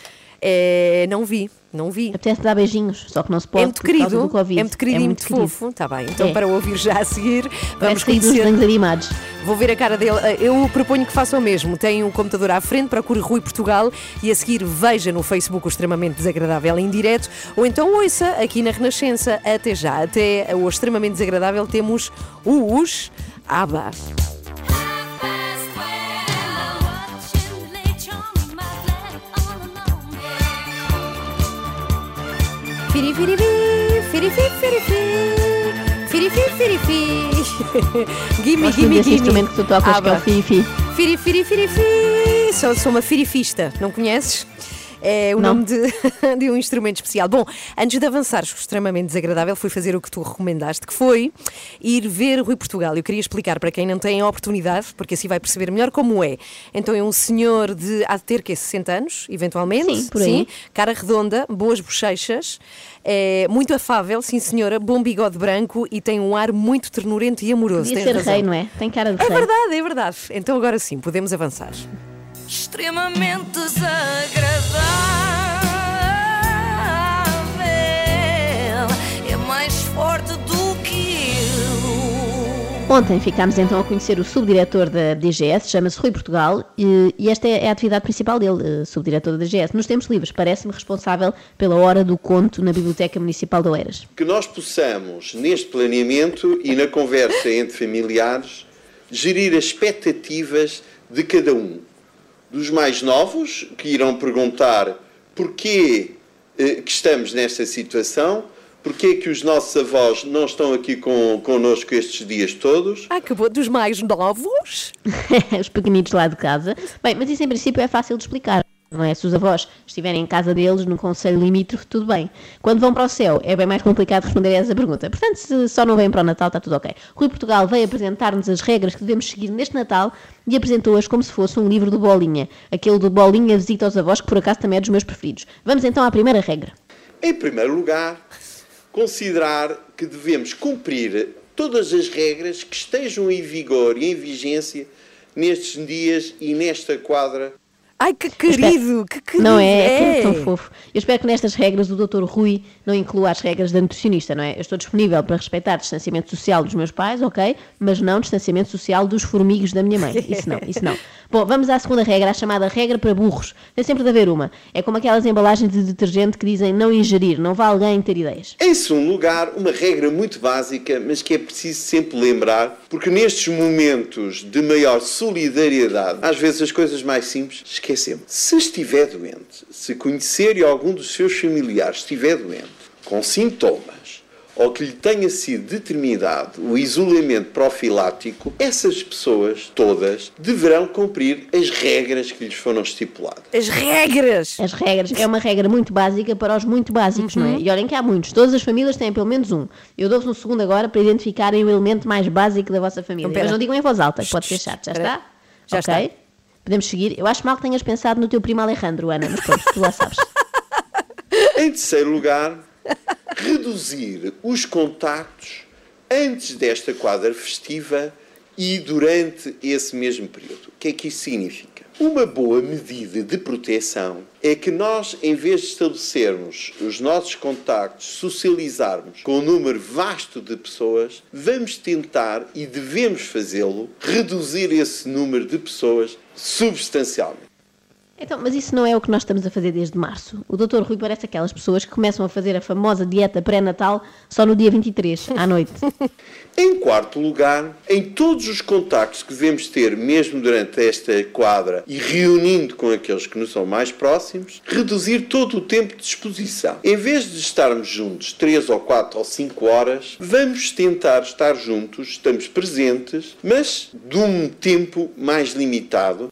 é, não vi, não vi. Apetece dar beijinhos, só que não se pode É muito querido, é muito querido e muito, querido. fofo. Está bem, então É. para ouvir já a seguir, vamos conhecer. animados. Vou ver a cara dele. Eu proponho que faça o mesmo. Tem um computador à frente, procure Rui Portugal e a seguir veja no Facebook o extremamente desagradável em direto ou então ouça aqui na Renascença. Até já. Até o extremamente desagradável temos os ABBA. Firi, firi, fi, firi, fi, firi, fi. Firi, fi, firi, fi. Gimme, gimme, gimme. instrumento que tu tocas, que é o Fifi. Firi, firi, firi, fi. Sou, sou uma firifista, não conheces? É o Não. nome de, de um instrumento especial. Bom, antes de avançares, extremamente desagradável foi fazer o que tu recomendaste, que foi ir ver Rui Portugal. Eu queria explicar para quem não tem a oportunidade, porque assim vai perceber melhor como é. Então é um senhor de há de ter que 60 anos, eventualmente. Sim, por aí. cara redonda, boas bochechas, é, muito afável, sim senhora, bom bigode branco e tem um ar muito ternurento e amoroso. Podia Tens ser razão. rei, não é? Tem cara de É rei. verdade, é verdade. Então agora sim, podemos avançar. Extremamente desagradável. É mais forte do que eu. Ontem ficámos então a conhecer o subdiretor da DGS, chama-se Rui Portugal, e, e esta é a atividade principal dele, eh, subdiretor da DGS. Nos tempos livres, parece-me responsável pela hora do conto na Biblioteca Municipal de Oeiras. que nós possamos, neste planeamento e na conversa entre familiares, gerir as expectativas de cada um. Dos mais novos, que irão perguntar porquê eh, que estamos nesta situação, porquê que os nossos avós não estão aqui com, connosco estes dias todos, Ah, acabou dos mais novos. Os pequenitos lá de casa. Bem, mas isso em princípio é fácil de explicar. Não é? Se os avós estiverem em casa deles, num conselho limítrofe, tudo bem. Quando vão para o céu, é bem mais complicado responder a essa pergunta. Portanto, se só não vêm para o Natal, está tudo ok. Rui Portugal veio apresentar-nos as regras que devemos seguir neste Natal e apresentou-as como se fosse um livro do Bolinha. Aquele do Bolinha Visita aos Avós, que por acaso também é dos meus preferidos. Vamos então à primeira regra. Em primeiro lugar, considerar que devemos cumprir todas as regras que estejam em vigor e em vigência nestes dias e nesta quadra Ai, que querido, que querido. Não é? É tão fofo. Eu espero que nestas regras o Dr. Rui não inclua as regras da nutricionista, não é? Eu estou disponível para respeitar o distanciamento social dos meus pais, ok? Mas não o distanciamento social dos formigos da minha mãe. Isso não, isso não. Bom, vamos à segunda regra, a chamada regra para burros. Tem sempre de haver uma. É como aquelas embalagens de detergente que dizem não ingerir, não vá alguém ter ideias. Em segundo lugar, uma regra muito básica, mas que é preciso sempre lembrar, porque nestes momentos de maior solidariedade, às vezes as coisas mais simples esquecemos. Se estiver doente, se conhecer e algum dos seus familiares estiver doente, com sintomas, ou que lhe tenha sido determinado o isolamento profilático, essas pessoas todas deverão cumprir as regras que lhes foram estipuladas. As regras! As regras. É uma regra muito básica para os muito básicos, não Uhum. é? E olhem que há muitos. Todas as famílias têm pelo menos um. Eu dou-vos um segundo agora para identificarem o elemento mais básico da vossa família. Então, pera. Mas não digam em voz alta, que pode ser chato. Já está? Já Ok? está. Podemos seguir. Eu acho mal que tenhas pensado no teu primo Alejandro, Ana, mas pronto, tu lá sabes. Em terceiro lugar, reduzir os contactos antes desta quadra festiva e durante esse mesmo período. O que é que isso significa? Uma boa medida de proteção é que nós, em vez de estabelecermos os nossos contactos, socializarmos com um número vasto de pessoas, vamos tentar e devemos fazê-lo, reduzir esse número de pessoas substancialmente. Então, mas isso não é o que nós estamos a fazer desde março. O Dr. Rui parece aquelas pessoas que começam a fazer a famosa dieta pré-natal só no dia 23, à noite. Em quarto lugar, em todos os contactos que devemos ter, mesmo durante esta quadra, e reunindo com aqueles que nos são mais próximos, reduzir todo o tempo de exposição. Em vez de estarmos juntos 3 ou 4 ou 5 horas, vamos tentar estar juntos, estamos presentes, mas de um tempo mais limitado.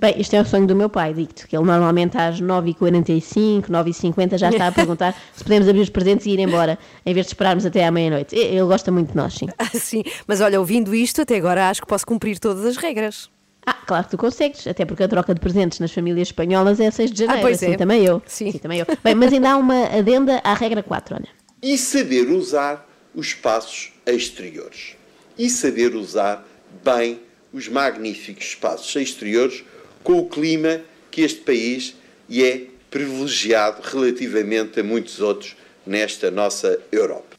Bem, isto é o sonho do meu pai, digo-te, que ele normalmente às 9h45, 9h50 já está a perguntar se podemos abrir os presentes e ir embora, em vez de esperarmos até à meia-noite. Ele gosta muito de nós, sim. Ah, sim. Mas olha, ouvindo isto, até agora acho que posso cumprir todas as regras. Ah, claro que tu consegues, até porque a troca de presentes nas famílias espanholas é a 6 de janeiro, Ah, pois assim é. também eu. Sim. também eu. Bem, mas ainda há uma adenda à regra 4, olha. e saber usar os espaços exteriores. E saber usar bem os magníficos espaços exteriores com o clima que este país e é privilegiado relativamente a muitos outros nesta nossa Europa.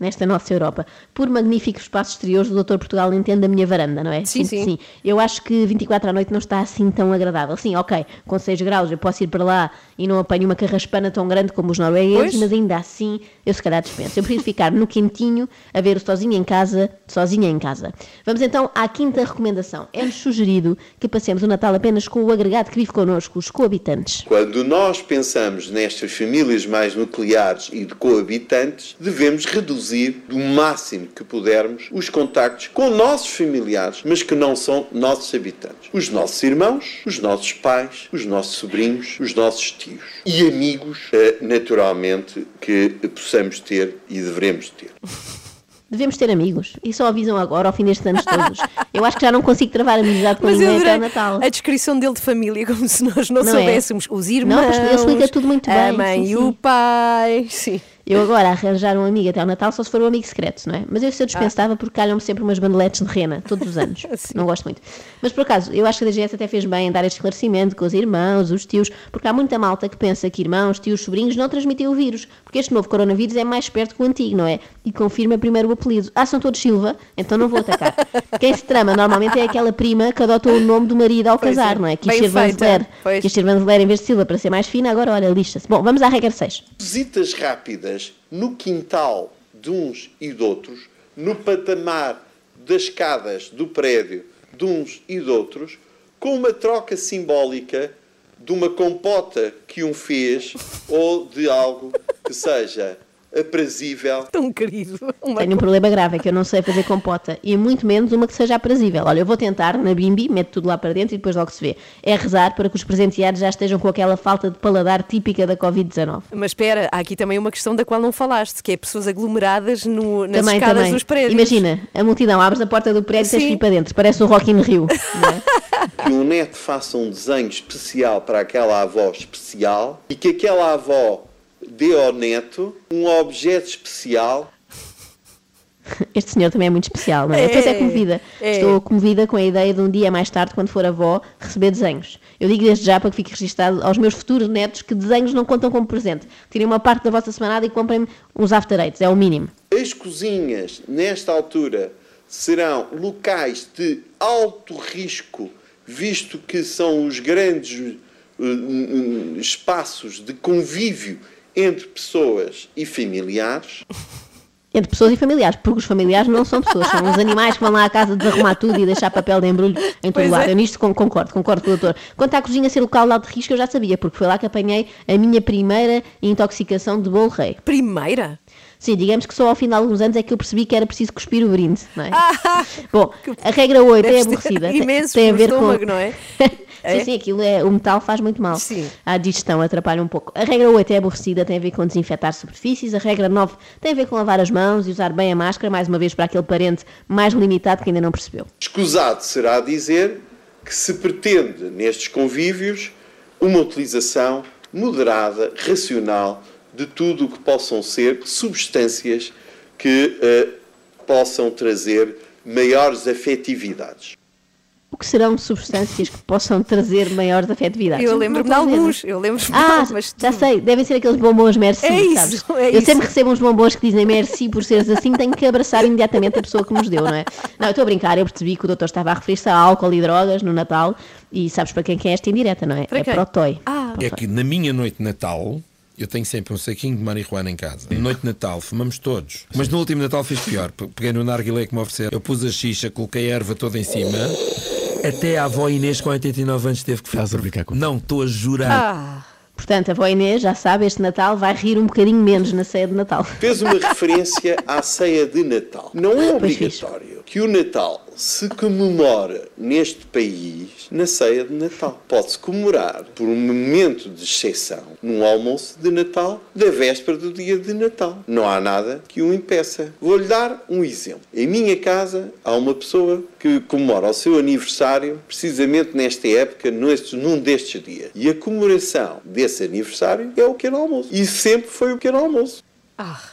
Nesta nossa Europa. Por magníficos espaços exteriores, o Doutor Portugal entende a minha varanda, não é? Sim, que sim. Eu acho que 24 à noite não está assim tão agradável. Sim, ok, com 6 graus eu posso ir para lá e não apanho uma carraspana tão grande como os noruegueses, Pois. mas ainda assim eu se calhar dispenso. Eu prefiro ficar no quentinho a ver o sozinho em casa, sozinha em casa. Vamos então à quinta recomendação. É-nos sugerido que passemos o Natal apenas com o agregado que vive connosco, os coabitantes. Quando nós pensamos nestas famílias mais nucleares e de coabitantes, devemos reduzir o máximo que pudermos os contactos com nossos familiares, mas que não são nossos habitantes. Os nossos irmãos, os nossos pais, os nossos sobrinhos, os nossos tios. E amigos, eh, naturalmente, que possamos ter e devemos ter. Devemos ter amigos. E só avisam agora, ao fim destes anos todos. Eu acho que já não consigo travar amizade com ninguém até o Natal. a descrição dele de família, como se nós não, Não é? soubéssemos. Os irmãos, Não, ele explica tudo muito a bem, mãe sim, e sim. o pai. Sim. Eu agora arranjar um amigo até ao Natal só se for um amigo secreto, não é? Mas eu isso eu dispensava porque calham-me sempre umas bandeletes de rena, todos os anos. não gosto muito. Mas por acaso, eu acho que a DGS até fez bem em dar este esclarecimento com os irmãos, os tios, porque há muita malta que pensa que irmãos, tios, sobrinhos não transmitem o vírus, porque este novo coronavírus é mais perto que o antigo, não é? E confirma primeiro o apelido. Ah, são todos Silva, então não vou atacar. Quem se trama normalmente é aquela prima que adotou o nome do marido ao Pois casar, é. não é? Quis Bem ser. Vanzeler. Quis ser Vanzeler em vez de Silva para ser mais fina, agora olha, lixa-se. Bom, vamos à regra 6. Visitas rápidas no quintal de uns e de outros, no patamar das escadas do prédio de uns e de outros, com uma troca simbólica de uma compota que um fez ou de algo que seja aprazível Tão querido. Uma Tenho um problema grave, é que eu não sei fazer compota e muito menos uma que seja aprazível. Olha, eu vou tentar na bimbi, meto tudo lá para dentro e depois logo se vê. É rezar para que os presenteados já estejam com aquela falta de paladar típica da Covid-19. Mas espera, há aqui também uma questão da qual não falaste, que é pessoas aglomeradas no, nas também, escadas também. dos prédios. Imagina, a multidão, abres a porta do prédio e tens que ir para dentro, parece o Rock in Rio. não é? que o neto faça um desenho especial para aquela avó especial e que aquela avó dê ao neto um objeto especial Este senhor também é muito especial, não é? É, Depois é comovida. é. Estou comovida com a ideia de um dia mais tarde, quando for avó, receber desenhos. Eu digo desde já para que fique registado aos meus futuros netos que desenhos não contam como presente. Tirem uma parte da vossa semanada e comprem-me uns after eights, é o mínimo. As cozinhas, nesta altura, serão locais de alto risco, visto que são os grandes eh, espaços de convívio entre pessoas e familiares. Entre pessoas e familiares, porque os familiares não são pessoas, são os animais que vão lá à casa desarrumar tudo e deixar papel de embrulho em todo Pois lado. é. Eu nisto con- concordo, concordo com o doutor. Quanto à cozinha ser local de alto risco, eu já sabia, porque foi lá que apanhei a minha primeira intoxicação de bolo rei. Primeira? Sim, digamos que só ao fim de alguns anos é que eu percebi que era preciso cuspir o brinde, não é? Bom, a regra 8 é aborrecida. Tem- imenso tem a ver estômago, com. não é? Sim, sim, aquilo é, o metal faz muito mal. Sim. A digestão atrapalha um pouco. A regra 8 é aborrecida, tem a ver com desinfetar superfícies. A regra 9 tem a ver com lavar as mãos e usar bem a máscara, mais uma vez para aquele parente mais limitado que ainda não percebeu. Escusado será dizer que se pretende nestes convívios uma utilização moderada, racional de tudo o que possam ser substâncias que eh, possam trazer maiores afetividades. O que serão substâncias que possam trazer maiores afetividades? Eu lembro-me de alguns. Eu lembro-me de Ah, alguns, mas já sei, devem ser aqueles bombons merci, É isso, sabes? é eu isso. sempre recebo uns bombons que dizem merci por seres assim, tenho que abraçar imediatamente a pessoa que nos deu, não é? Não, eu estou a brincar, eu percebi que o doutor estava a referir-se a álcool e drogas no Natal e sabes para quem que é esta indireta, não é? Para é quem? para o Toy. Ah. É que na minha noite de Natal eu tenho sempre um saquinho de marihuana em casa. Noite de Natal, fumamos todos. Mas no último Natal fiz pior. Pe- Peguei no narguilé que me ofereceram. Eu pus a xixa, coloquei a erva toda em cima. Até a avó Inês, com 89 anos, teve que Estás a brincar com Não, estou a jurar. Ah, Portanto, a avó Inês, já sabe, este Natal vai rir um bocadinho menos na ceia de Natal. Fez uma referência à ceia de Natal. Não é obrigatório que o Natal se comemore neste país na ceia de Natal. Pode-se comemorar por um momento de exceção num almoço de Natal da véspera do dia de Natal. Não há nada que o impeça. Vou-lhe dar um exemplo. Em minha casa há uma pessoa que comemora o seu aniversário precisamente nesta época, neste- num destes dias. E a comemoração desse aniversário é o pequeno almoço. E sempre foi o pequeno almoço.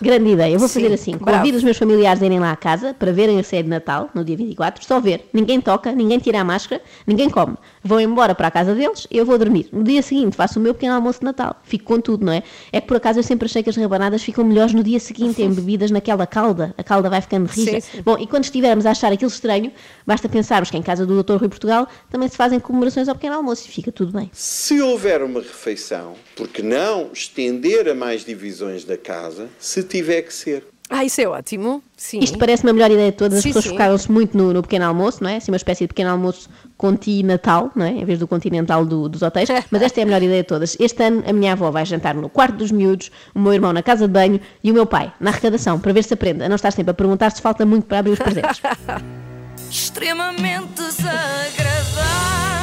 Grande ideia. Eu vou Sim, fazer assim: bravo. convido os meus familiares a irem lá à casa para verem a ceia de Natal no dia 24. Só ver. Ninguém toca, ninguém tira a máscara, ninguém come. Vão embora para a casa deles e eu vou dormir. No dia seguinte faço o meu pequeno almoço de Natal. Fico com tudo, não é? É que por acaso eu sempre achei que as rabanadas ficam melhores no dia seguinte, embebidas naquela calda. A calda vai ficando rija. Sim, sim. Bom, e quando estivermos a achar aquilo estranho, basta pensarmos que em casa do Dr. Rui Portugal também se fazem comemorações ao pequeno almoço e fica tudo bem. Se houver uma refeição, por que não estender a mais divisões da casa, se tiver que ser? Ah, isso é ótimo. Sim. Isto parece-me a melhor ideia de todas. As Sim, pessoas focaram-se muito no, no pequeno almoço, não é? Assim, uma espécie de pequeno almoço continental, não é? Em vez do continental do- dos hotéis. Mas esta é a melhor ideia de todas. Este ano a minha avó vai jantar no quarto dos miúdos, o meu irmão na casa de banho e o meu pai na arrecadação, para ver se aprende a não estar sempre a perguntar se falta muito para abrir os presentes. extremamente desagradável.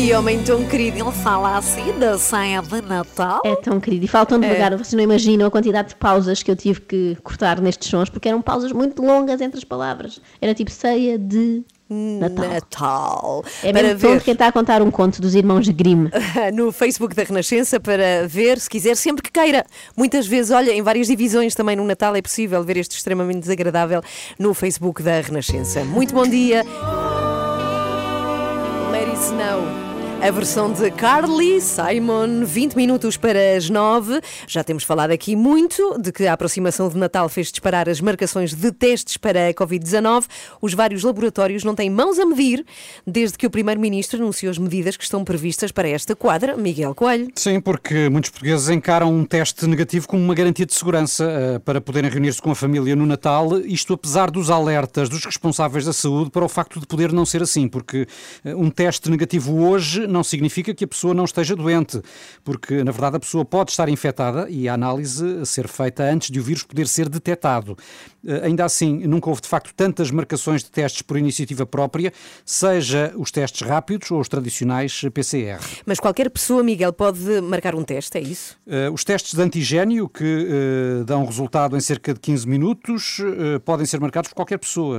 Que homem tão querido, ele fala assim da ceia de Natal. É tão querido. E faltam devagar. Vocês não imaginam a quantidade de pausas que eu tive que cortar nestes sons, porque eram pausas muito longas entre as palavras. Era tipo ceia de Natal. Natal. É para mesmo ver quem está a contar um conto dos irmãos Grimm. no Facebook da Renascença para ver, se quiser, sempre que queira. Muitas vezes, olha, em várias divisões também no Natal é possível ver este extremamente desagradável no Facebook da Renascença. Muito bom dia. Let it snow. A versão de Carly Simon, 20 minutos para as 9. Já temos falado aqui muito de que a aproximação de Natal fez disparar as marcações de testes para a Covid-19. Os vários laboratórios não têm mãos a medir desde que o Primeiro-Ministro anunciou as medidas que estão previstas para esta quadra. Miguel Coelho. Sim, porque muitos portugueses encaram um teste negativo como uma garantia de segurança eh, para poderem reunir-se com a família no Natal, isto apesar dos alertas dos responsáveis da saúde para o facto de poder não ser assim, porque eh, um teste negativo hoje não significa que a pessoa não esteja doente, porque na verdade a pessoa pode estar infectada e a análise a ser feita antes de o vírus poder ser detectado. Eh, Ainda assim, nunca houve de facto tantas marcações de testes por iniciativa própria, seja os testes rápidos ou os tradicionais PCR. Mas qualquer pessoa, Miguel, pode marcar um teste, é isso? Uh, os testes de antigênio, que uh, dão resultado em cerca de 15 minutos, podem ser marcados por qualquer pessoa.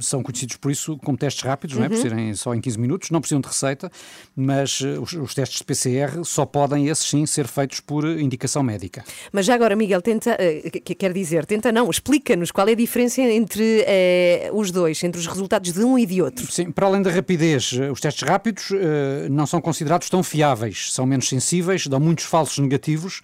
São conhecidos por isso como testes rápidos, não é? por Uhum. serem só em 15 minutos, não precisam de receita, mas uh, os, os testes de PCR só podem, esses sim, ser feitos por indicação médica. Mas já agora, Miguel, tenta, eh, que- quer dizer, tenta não, explica-nos qual é a diferença entre eh, os dois, entre os resultados de um e de outro. Sim, para além da rapidez, eh, os testes rápidos eh, não são considerados tão fiáveis, são menos sensíveis, dão muitos falsos negativos,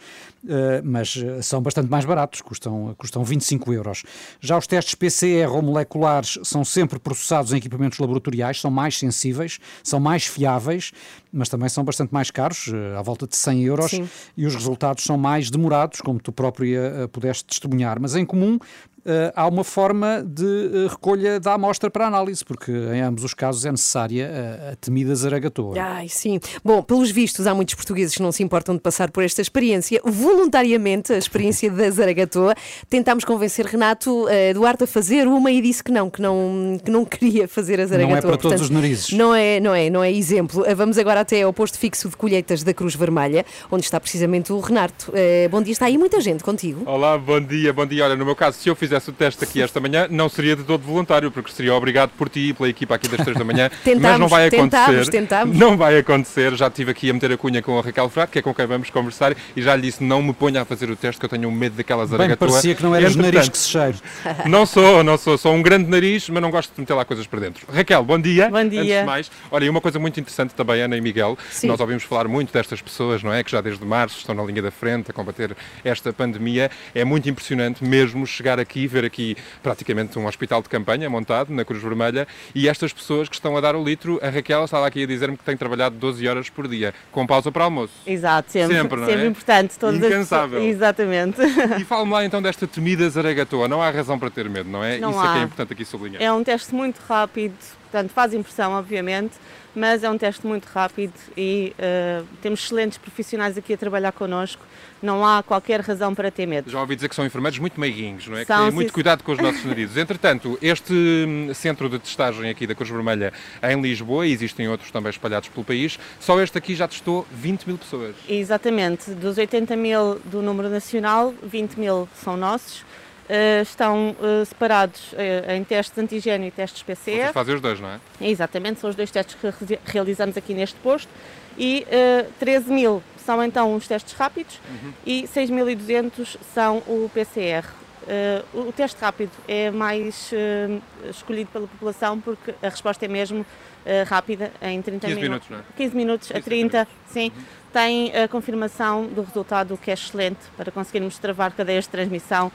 eh, mas eh, são bastante mais baratos, custam, custam 25 euros. Já os testes PCR ou moleculares são sempre processados em equipamentos laboratoriais, são mais sensíveis, são mais fiáveis, vez mas também são bastante mais caros, eh, à volta de 100 euros, Sim. e os resultados são mais demorados, como tu própria eh, pudeste testemunhar. Mas em comum eh, há uma forma de eh, recolha da amostra para análise, porque em ambos os casos é necessária a, a temida zaragatoa. Ai, sim. Bom, pelos vistos, há muitos portugueses que não se importam de passar por esta experiência. Voluntariamente, a experiência da Zaragatoa. Tentámos convencer Renato Duarte a fazer uma e disse que não, que não, que não queria fazer a Zaragatoa. Não é para todos os narizes. Não é, não é, não é exemplo. Eh, Vamos agora até ao posto fixo de colheitas da Cruz Vermelha, onde está precisamente o Renato. Eh, bom dia, está aí muita gente contigo. Olá, bom dia, bom dia. Olha, no meu caso, se eu fizesse o teste aqui esta manhã, não seria de todo voluntário, porque seria obrigado por ti e pela equipa aqui das 3 da manhã. mas Tentámos, não vai acontecer. tentámos, tentámos. Não vai acontecer. Já estive aqui a meter a cunha com a Raquel Frato, que é com quem vamos conversar, e já lhe disse: não me ponha a fazer o teste, que eu tenho medo daquela Bem, zaragatoa. parecia que não eras Entretanto, nariz que se cheiro. Não sou, não sou. Sou um grande nariz, mas não gosto de meter lá coisas para dentro. Raquel, bom dia. Bom dia. Antes de mais, olha, e uma coisa muito interessante também, Ana e Miguel, Sim. nós ouvimos falar muito destas pessoas, não é? Que já desde março estão na linha da frente a combater esta pandemia. É muito impressionante mesmo chegar aqui, ver aqui praticamente um hospital de campanha montado na Cruz Vermelha e estas pessoas que estão a dar o litro. A Raquel estava aqui a dizer-me que tem trabalhado 12 horas por dia, com pausa para almoço. Exato, sempre, Sempre, sempre, não é? importante. Todas as Incansável. pessoas- Exatamente. E fala-me lá então desta temida zaragatoa. Não há razão para ter medo, não é? Não Isso é que é há. importante aqui sublinhar. É um teste muito rápido, portanto faz impressão, obviamente, mas é um teste muito rápido e eh, temos excelentes profissionais aqui a trabalhar connosco. Não há qualquer razão para ter medo. Já ouvi dizer que são enfermeiros muito meiguinhos, não é? São, que têm muito cuidado com os nossos narizes. Entretanto, este hum, centro de testagem aqui da Cruz Vermelha em Lisboa, e existem outros também espalhados pelo país, só este aqui já testou 20 mil pessoas. Exatamente, dos 80 mil do número nacional, 20 mil são nossos. Eh, estão eh, separados eh, em testes de antigênio e testes PCR. Vocês fazem os dois, não é? Exatamente, são os dois testes que re- realizamos aqui neste posto. E eh, 13 mil são então os testes rápidos e 6.200 são o PCR. Eh, o teste rápido é mais eh, escolhido pela população porque a resposta é mesmo eh, rápida, em 30 15 minutos. minutos, não é? 15 minutos a 15 30, sim. Tem a confirmação do resultado, o que é excelente, para conseguirmos travar cadeias de transmissão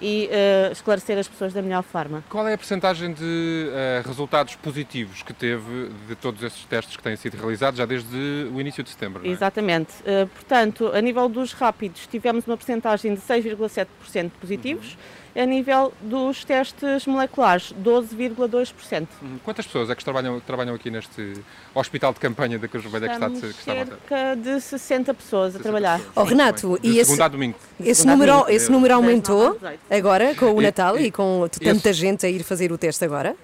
e eh, esclarecer as pessoas da melhor forma. Qual é a percentagem de eh, resultados positivos que teve de todos esses testes que têm sido realizados já desde o início de setembro? É? Exatamente. Uh, portanto, a nível dos rápidos, tivemos uma percentagem de 6,7% positivos. A nível dos testes moleculares, 12,2%. Uhum. Quantas pessoas é que trabalham, trabalham aqui neste hospital de campanha da Cruz Vermelha que está, que cerca de 60 pessoas a trabalhar. Oh, Renato, De e esse, a domingo. esse, Segunda número, domingo. esse número aumentou 18. agora com o E- Natal e- e com tanta gente a ir fazer o teste agora?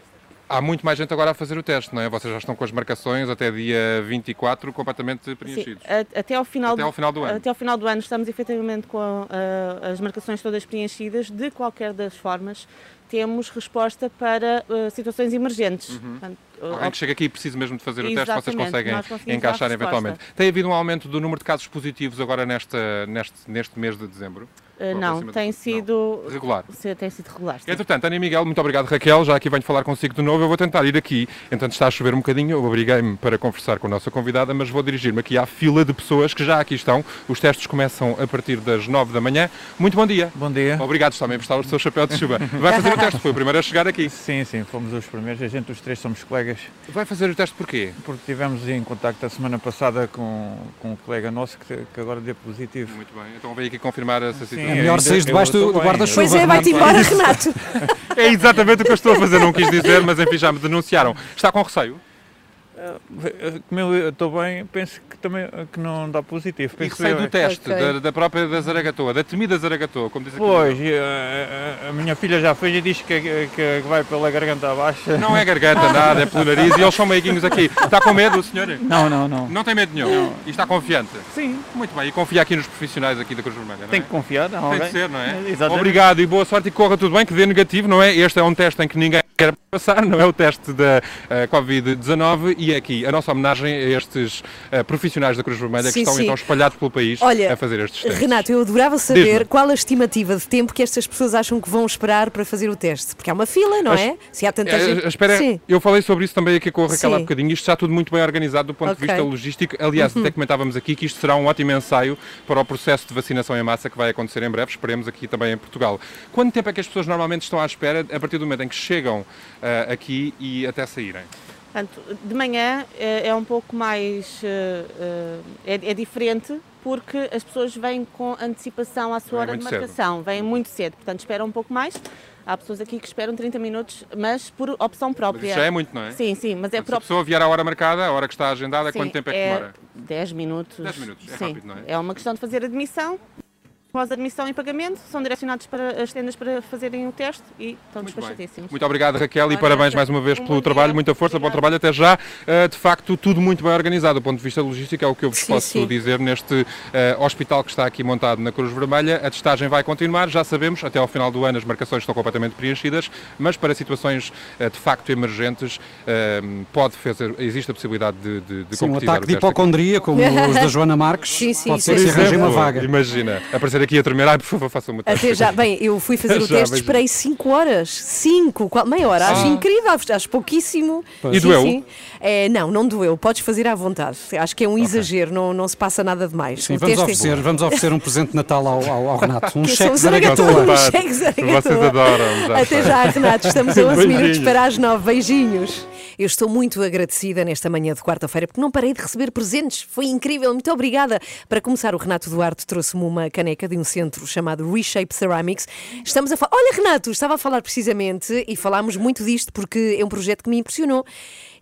Há muito mais gente agora a fazer o teste, não é? Vocês já estão com as marcações até dia 24 completamente Sim, preenchidos. a- até ao final Até ao final do ano. Até ao final do ano estamos efetivamente com a- as marcações todas preenchidas. De qualquer das formas, temos resposta para uh, situações emergentes. Portanto, uh, Alguém que chega aqui e precisa mesmo de fazer o teste, vocês conseguem encaixar eventualmente. Tem havido um aumento do número de casos positivos agora nesta, neste, neste mês de dezembro? Uh, Ou não, tem não. sido Regular. Se- Tem sido regular. sim. Entretanto, Ana e Miguel, muito obrigado Raquel, já aqui venho falar consigo de novo, eu vou tentar ir aqui, entanto está a chover um bocadinho, eu obriguei-me para conversar com a nossa convidada, mas vou dirigir-me aqui à fila de pessoas que já aqui estão, os testes começam a partir das 9 da manhã, muito bom dia. Bom dia. Obrigado, está-me a emprestar o seu chapéu de chuva. Vai fazer o teste, foi o primeiro a chegar aqui. Sim, sim, fomos os primeiros, a gente os três somos colegas. Vai fazer o teste porquê? Porque tivemos em contacto a semana passada com, com um colega nosso que, que agora deu positivo. Muito bem, então veio aqui confirmar essa situação. É melhor sair debaixo do- guarda-chuva. Pois é, vai-te embora, Renato. É exatamente o que eu estou a fazer, não quis dizer, mas enfim, já me denunciaram. Está com receio? Eh, Como eu estou bem, penso que também eh, que não dá positivo. E Penso receio eu. do teste, da, da própria da Zaragatoa, da temida Zaragatoa, como diz aqui. Pois, e, eh, a, a minha filha já fez e diz que, que, que vai pela garganta abaixo. Não é garganta, nada, é pelo nariz e eles são meiguinhos aqui. Está com medo, o senhor? Não, não, não. Não tem medo nenhum? E está confiante? Sim. Muito bem, e confia aqui nos profissionais aqui da Cruz Vermelha, não é? Tem que confiar, não Tem alguém? de ser, não é? Exatamente. Obrigado e boa sorte e corra tudo bem, que dê negativo, não é? Este é um teste em que ninguém quer passar, não é o teste da eh, Covid-19 e é aqui a nossa homenagem a estes eh, profissionais da Cruz Vermelha Sim, que estão sim. então espalhados pelo país Olha, a fazer estes testes. Renato, eu adorava saber qual a estimativa de tempo que estas pessoas acham que vão esperar para fazer o teste. Porque há uma fila, não As- é? Se há tanta Eh, gente. espera, Sim. eu falei sobre isso também aqui com a Raquel há Sim. bocadinho. Isto está tudo muito bem organizado do ponto Ok. de vista logístico. Aliás, Uhum. até comentávamos aqui que isto será um ótimo ensaio para o processo de vacinação em massa que vai acontecer em breve. Esperemos aqui também em Portugal. Quanto tempo é que as pessoas normalmente estão à espera a partir do momento em que chegam eh, aqui e até saírem? Portanto, de manhã eh, é um pouco mais. eh, é, é diferente porque as pessoas vêm com antecipação à sua Vêm hora de muito cedo. marcação, vêm muito cedo, portanto esperam um pouco mais. Há pessoas aqui que esperam 30 minutos, mas por opção própria. Mas já é muito, não é? Sim, sim, mas é Se por a opção. pessoa vier à hora marcada, a hora que está agendada, Sim, quanto tempo é que demora? 10 minutos. 10 minutos, é Sim, rápido, não é? É uma questão de fazer admissão. Após admissão e pagamento, são direcionados para as tendas para fazerem o teste e estão despachadíssimos. Muito obrigado, Raquel, e parabéns mais uma vez Um pelo trabalho. dia. Muita força, bom trabalho até já. Uh, de facto, tudo muito bem organizado do ponto de vista logístico, é o que eu vos Sim, posso sim. dizer neste uh, hospital que está aqui montado na Cruz Vermelha. A testagem vai continuar, já sabemos, até ao final do ano as marcações estão completamente preenchidas, mas para situações uh, de facto emergentes, pode fazer, existe a possibilidade de, de, de Sim, um ataque o de teste aqui. hipocondria, como os da Joana Marques, Sim, sim, pode sim, ser se sim. arranje uma vaga. Imagina, aparecer aqui a tremer, ai, por favor, faça uma teste. Até já, bem, eu fui fazer o teste, mas- esperei 5 horas. 5, meia hora. Acho Ah. incrível, acho pouquíssimo. E doeu? É, não, não doeu. Podes fazer à vontade. Acho que é um exagero, não, não se passa nada de mais. Sim, vamos é- oferecer, vamos oferecer um presente de Natal ao, ao, ao Renato. Um Que cheque zaragatoa. um. Vocês adoram, já Até já, Renato. Estamos a 11 minutos para as 9. Beijinhos. Eu estou muito agradecida nesta manhã de quarta-feira porque não parei de receber presentes. Foi incrível. Muito obrigada. Para começar, o Renato Duarte trouxe-me uma caneca de um centro chamado Reshape Ceramics. Estamos a falar. Olha, Renato, estava a falar precisamente e falámos muito disto porque é um projeto que me impressionou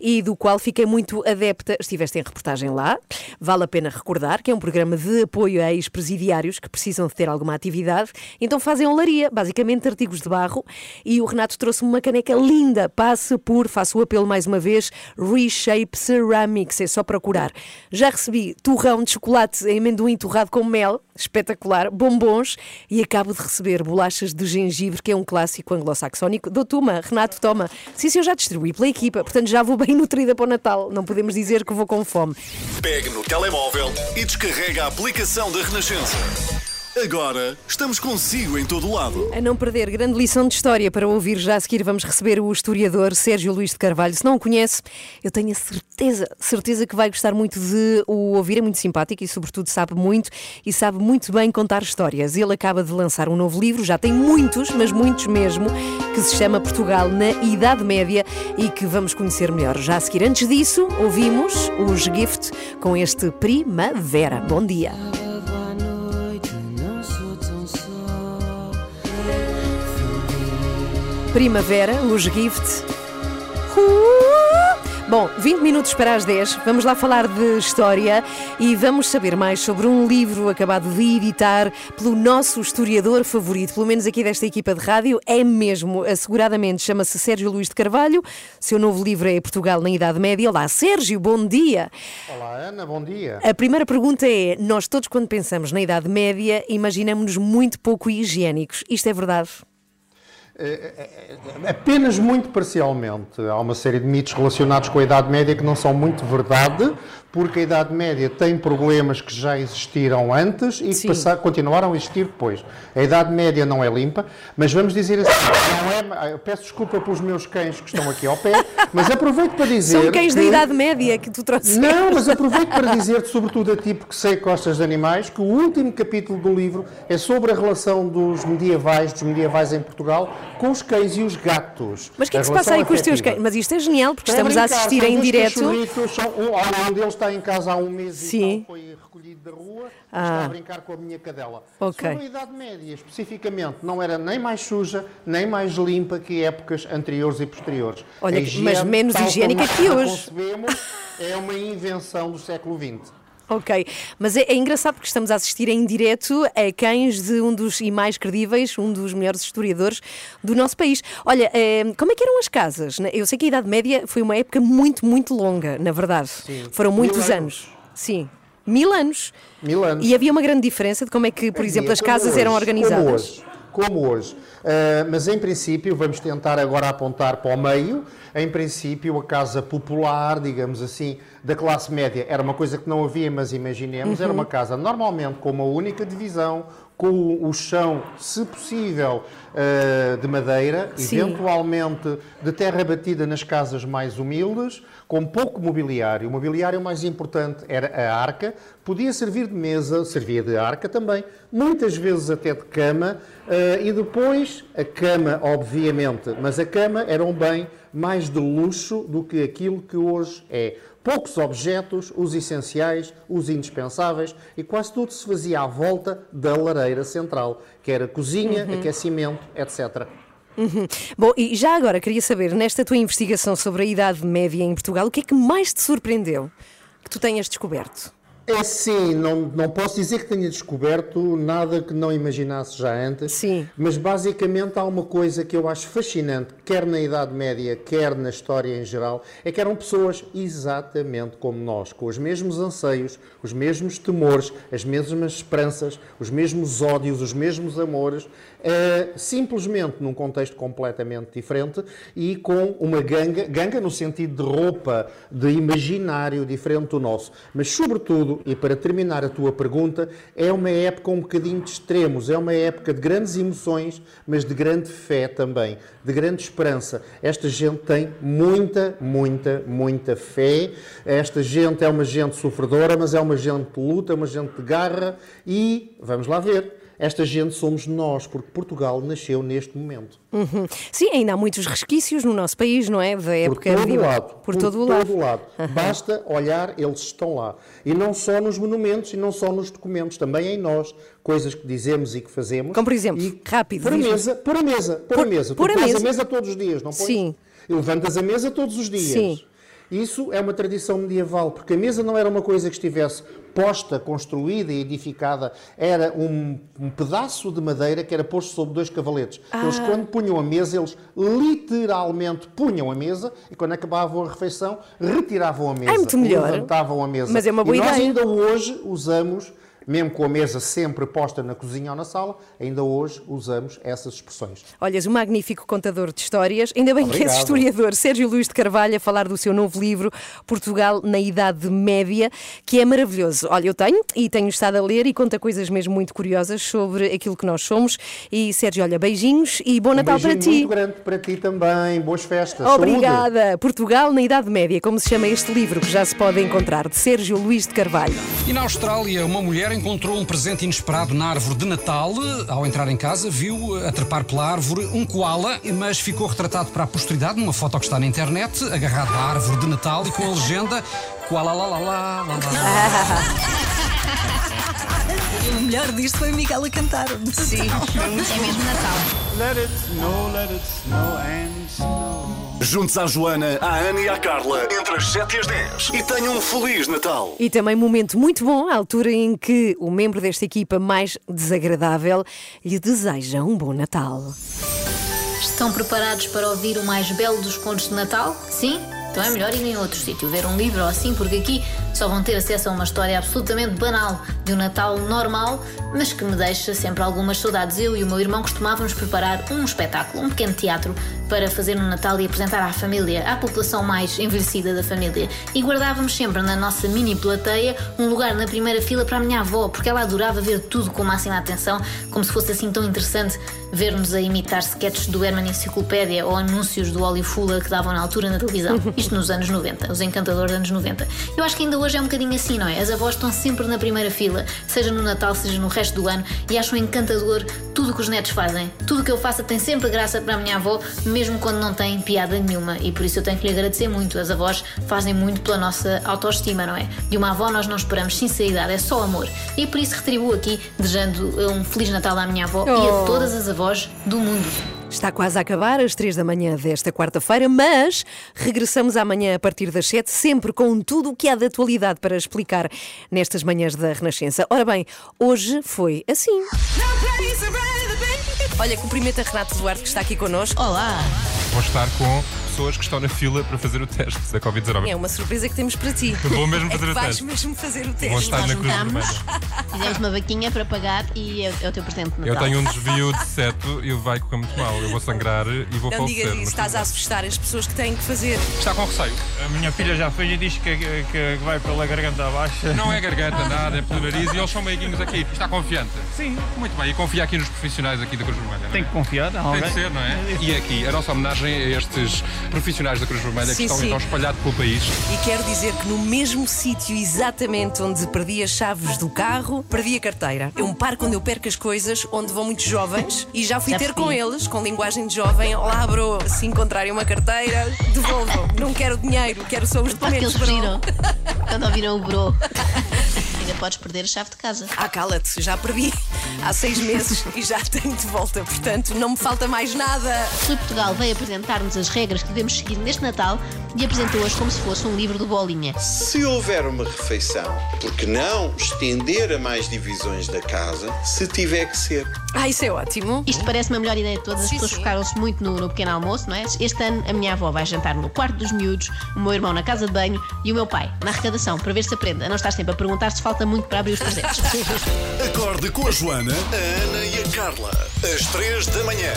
e do qual fiquei muito adepta. Estiveste em reportagem lá, vale a pena recordar que é um programa de apoio a ex-presidiários que precisam de ter alguma atividade, então fazem olaria, basicamente artigos de barro, e o Renato trouxe-me uma caneca linda. Passe por, faço o apelo mais uma vez, Reshape Ceramics, é só procurar. Já recebi torrão de chocolate em amendoim torrado com mel, espetacular, bombons, e acabo de receber bolachas de gengibre, que é um clássico anglo-saxónico. Dou toma, Renato, toma. Sim, sim, eu já distribuí pela equipa, portanto já vou bem nutrida para o Natal. Não podemos dizer que vou com fome. Pegue no telemóvel e descarrega a aplicação da Renascença. Agora estamos consigo em todo lado. A não perder, grande lição de história para ouvir já a seguir. Vamos receber o historiador Sérgio Luís de Carvalho. Se não o conhece, eu tenho a certeza, certeza que vai gostar muito de o ouvir. É muito simpático e, sobretudo, sabe muito e sabe muito bem contar histórias. Ele acaba de lançar um novo livro, já tem muitos, mas muitos mesmo, que se chama Portugal na Idade Média e que vamos conhecer melhor já a seguir. Antes disso, ouvimos os Gift com este Primavera. Bom dia. Primavera, os Gift. Uh! Bom, 20 minutos para as 10, vamos lá falar de história e vamos saber mais sobre um livro acabado de editar pelo nosso historiador favorito, pelo menos aqui desta equipa de rádio, é mesmo, asseguradamente, chama-se Sérgio Luís de Carvalho. Seu novo livro é Portugal na Idade Média. Olá, Sérgio, bom dia. Olá, Ana, bom dia. A primeira pergunta é: nós todos, quando pensamos na Idade Média, imaginamos-nos muito pouco higiênicos. Isto é verdade? Apenas muito parcialmente. Há uma série de mitos relacionados com a Idade Média que não são muito verdade, porque a Idade Média tem problemas que já existiram antes e que passaram, continuaram a existir depois. A Idade Média não é limpa, mas vamos dizer assim, não é, peço desculpa pelos meus cães que estão aqui ao pé, mas aproveito para dizer... São cães da que- Idade Média que tu trouxeste. Não, mas aproveito para dizer, sobretudo a ti, porque sei que gostas de animais, que o último capítulo do livro é sobre a relação dos medievais, dos medievais em Portugal, com os cães e os gatos. Mas o que é que se passa aí com os teus cães? Mas isto é genial, porque estamos a assistir em direto. um, deles está em casa há um mês Sim. e tal, foi recolhido da rua Ah. está a brincar com a minha cadela. Ok. Sobre a Idade Média, especificamente, não era nem mais suja, nem mais limpa que épocas anteriores e posteriores. Olha, que- mas menos higiênica que hoje. é uma invenção do século XX. Ok, mas é, é engraçado porque estamos a assistir em direto a cães de um dos e mais credíveis, um dos melhores historiadores do nosso país. Olha, eh, como é que eram as casas? né? Eu sei que a Idade Média foi uma época muito, muito longa, na verdade. Foram muitos Mil anos. Sim, mil anos. Mil anos. E havia uma grande diferença de como é que, por exemplo, Havia, as casas eram hoje, organizadas. Como hoje. Como hoje. Ah, mas em princípio, vamos tentar agora apontar para o meio. Em princípio, a casa popular, digamos assim, da classe média, era uma coisa que não havia, mas imaginemos, era Uhum. uma casa normalmente com uma única divisão, com o, chão, se possível, ah, de madeira, Sim. eventualmente de terra batida nas casas mais humildes, com pouco mobiliário. O mobiliário mais importante era a arca, podia servir de mesa, servia de arca também, muitas vezes até de cama, eh, e depois a cama, obviamente, mas a cama era um bem mais de luxo do que aquilo que hoje é. Poucos objetos, os essenciais, os indispensáveis, e quase tudo se fazia à volta da lareira central, que era cozinha, Uhum. aquecimento, etc. Uhum. Bom, e já agora queria saber, nesta tua investigação sobre a Idade Média em Portugal, o que é que mais te surpreendeu que tu tenhas descoberto? É sim, não, não posso dizer que tenha descoberto nada que não imaginasse já antes. Sim. Mas basicamente há uma coisa que eu acho fascinante, quer na Idade Média, quer na história em geral, é que eram pessoas exatamente como nós, com os mesmos anseios, os mesmos temores, as mesmas esperanças, os mesmos ódios, os mesmos amores, eh, simplesmente num contexto completamente diferente e com uma ganga, ganga no sentido de roupa, de imaginário diferente do nosso. Mas, sobretudo, e para terminar a tua pergunta, é uma época um bocadinho de extremos, é uma época de grandes emoções, mas de grande fé também, de grande esperança. Esta gente tem muita, muita, muita fé. Esta gente é uma gente sofredora, mas é uma gente de luta, uma gente de garra e, vamos lá ver, esta gente somos nós, porque Portugal nasceu neste momento. Uhum. Sim, ainda há muitos resquícios no nosso país, não é? Da Por época todo o lado. Por, todo o lado. lado. Basta olhar, eles estão lá. E não só nos monumentos e não só nos documentos, também em nós. Coisas que dizemos e que fazemos. Como por exemplo, rápido. Por a mesa, por a mesa, por, a Por- mesa. por tu a mesa. a mesa todos os dias, não pões? Sim. E levantas a mesa todos os dias. Sim. Isso é uma tradição medieval, porque a mesa não era uma coisa que estivesse posta, construída e edificada, era um, um pedaço de madeira que era posto sobre dois cavaletes. Eles, Ah. quando punham a mesa, eles literalmente punham a mesa e, quando acabavam a refeição, retiravam a mesa. É muito melhor. Levantavam a mesa. Mas é uma boa e nós ideia. ainda hoje usamos, mesmo com a mesa sempre posta na cozinha ou na sala, ainda hoje usamos essas expressões. Olhas, um magnífico contador de histórias. Ainda bem que Obrigado. esse historiador, Sérgio Luís de Carvalho, a falar do seu novo livro, Portugal na Idade Média, que é maravilhoso. Olha, eu tenho e tenho estado a ler e conta coisas mesmo muito curiosas sobre aquilo que nós somos. E Sérgio, olha, beijinhos e bom Um Natal para beijinho ti. muito grande para ti também. Boas festas. Saúde. Obrigada. Portugal na Idade Média, como se chama este livro, que já se pode encontrar, de Sérgio Luís de Carvalho. E na Austrália, uma mulher encontrou um presente inesperado na árvore de Natal. Ao entrar em casa, viu a trepar pela árvore um koala, mas ficou retratado para a posteridade numa foto que está na internet, agarrado à árvore de Natal e com a legenda koala lá lá lá lá lá. O melhor disto foi o Miguel a cantar. Sim, É mesmo Natal. Let it snow, let it snow and snow. Juntos à Joana, à Ana e à Carla, entre as 7 e as 10. E tenham um Feliz Natal. E também um momento muito bom, a altura em que o membro desta equipa mais desagradável lhe deseja um bom Natal. Estão preparados para ouvir o mais belo dos contos de Natal? Sim? Então é melhor ir em outro sítio, ver um livro ou assim, porque aqui só vão ter acesso a uma história absolutamente banal de um Natal normal, mas que me deixa sempre algumas saudades. Eu e o meu irmão costumávamos preparar um espetáculo, um pequeno teatro, para fazer no Natal e apresentar à família, à população mais envelhecida da família. E guardávamos sempre na nossa mini plateia um lugar na primeira fila para a minha avó, porque ela adorava ver tudo com máxima atenção, como se fosse assim tão interessante ver-nos a imitar sketches do Herman Enciclopédia ou anúncios do Olifula que davam na altura na televisão. Isto nos anos 90, os encantadores anos 90. Eu acho que ainda hoje é um bocadinho assim, não é? As avós estão sempre na primeira fila, seja no Natal, seja no resto do ano, e acham encantador tudo o que os netos fazem. Tudo o que eu faço tem sempre graça para a minha avó, mesmo quando não tem piada nenhuma. E por isso eu tenho que lhe agradecer muito. As avós fazem muito pela nossa autoestima, não é? De uma avó nós não esperamos sinceridade, é só amor. E por isso retribuo aqui, desejando um Feliz Natal à minha avó e a Oh. todas as avós do mundo. Está quase a acabar, às três da manhã desta quarta-feira, mas regressamos amanhã a partir das sete, sempre com tudo o que há de atualidade para explicar nestas manhãs da Renascença. Ora bem, hoje foi assim. Olha, cumprimenta Renato Duarte que está aqui connosco. Olá! Vou estar com pessoas que estão na fila para fazer o teste da Covid-19. É uma surpresa que temos para ti. Vou mesmo É fazer que o vais teste. mesmo fazer o teste. Vou estar na Cruz Vermelha. fizemos uma vaquinha para pagar e é, é o teu presente de Eu Natal. tenho um desvio de seto e vai correr muito mal. Eu vou sangrar e vou Não falecer. digas isso, mas estás tudo a bem. assustar as pessoas que têm que fazer. Está com receio. A minha filha já fez e diz que, que, que vai pela garganta abaixo. Não é garganta, nada, é pelo nariz e eles são meiguinhos aqui. Está confiante? Sim. Muito bem, e confia aqui nos profissionais aqui da Cruz Vermelha. não é? Tem que confiar, não Tem é? de ser, não é? E aqui, a nossa homenagem a estes profissionais da Cruz Vermelha Sim, que estão sim. então espalhados pelo país. E quero dizer que no mesmo sítio exatamente onde perdi as chaves do carro, perdi a carteira. É um parque onde eu perco as coisas, onde vão muitos jovens e já fui Já ter percebi. com eles, com linguagem de jovem. Olá, bro, se encontrarem uma carteira, devolvam. Não quero dinheiro, quero só os que eles documentos, bro. fugiram quando ouviram o bro. ainda podes perder a chave de casa. Ah, cala-te, já perdi há seis meses e já tenho de volta, portanto não me falta mais nada. Rui Portugal veio apresentar-nos as regras que devemos seguir neste Natal e apresentou-as como se fosse um livro do Bolinha. Se houver uma refeição, por que não estender a mais divisões da casa, se tiver que ser? Ah, isso é ótimo. Isto parece-me a melhor ideia de todas. As pessoas focaram-se muito no, no pequeno almoço, não é? Este ano a minha avó vai jantar no quarto dos miúdos, o meu irmão na casa de banho e o meu pai na arrecadação, para ver se aprende a não estar sempre a perguntar se falta muito para abrir os presentes. Acorde com a Joana, a Ana e a Carla. Às três da manhã.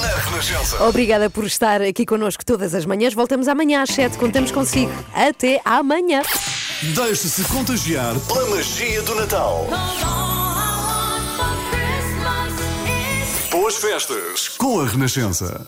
Na Renascença. Obrigada por estar aqui connosco todas as manhãs. Voltamos amanhã às 7. Contamos consigo. Até amanhã. Deixe-se contagiar pela magia do Natal. Boas festas com a Renascença.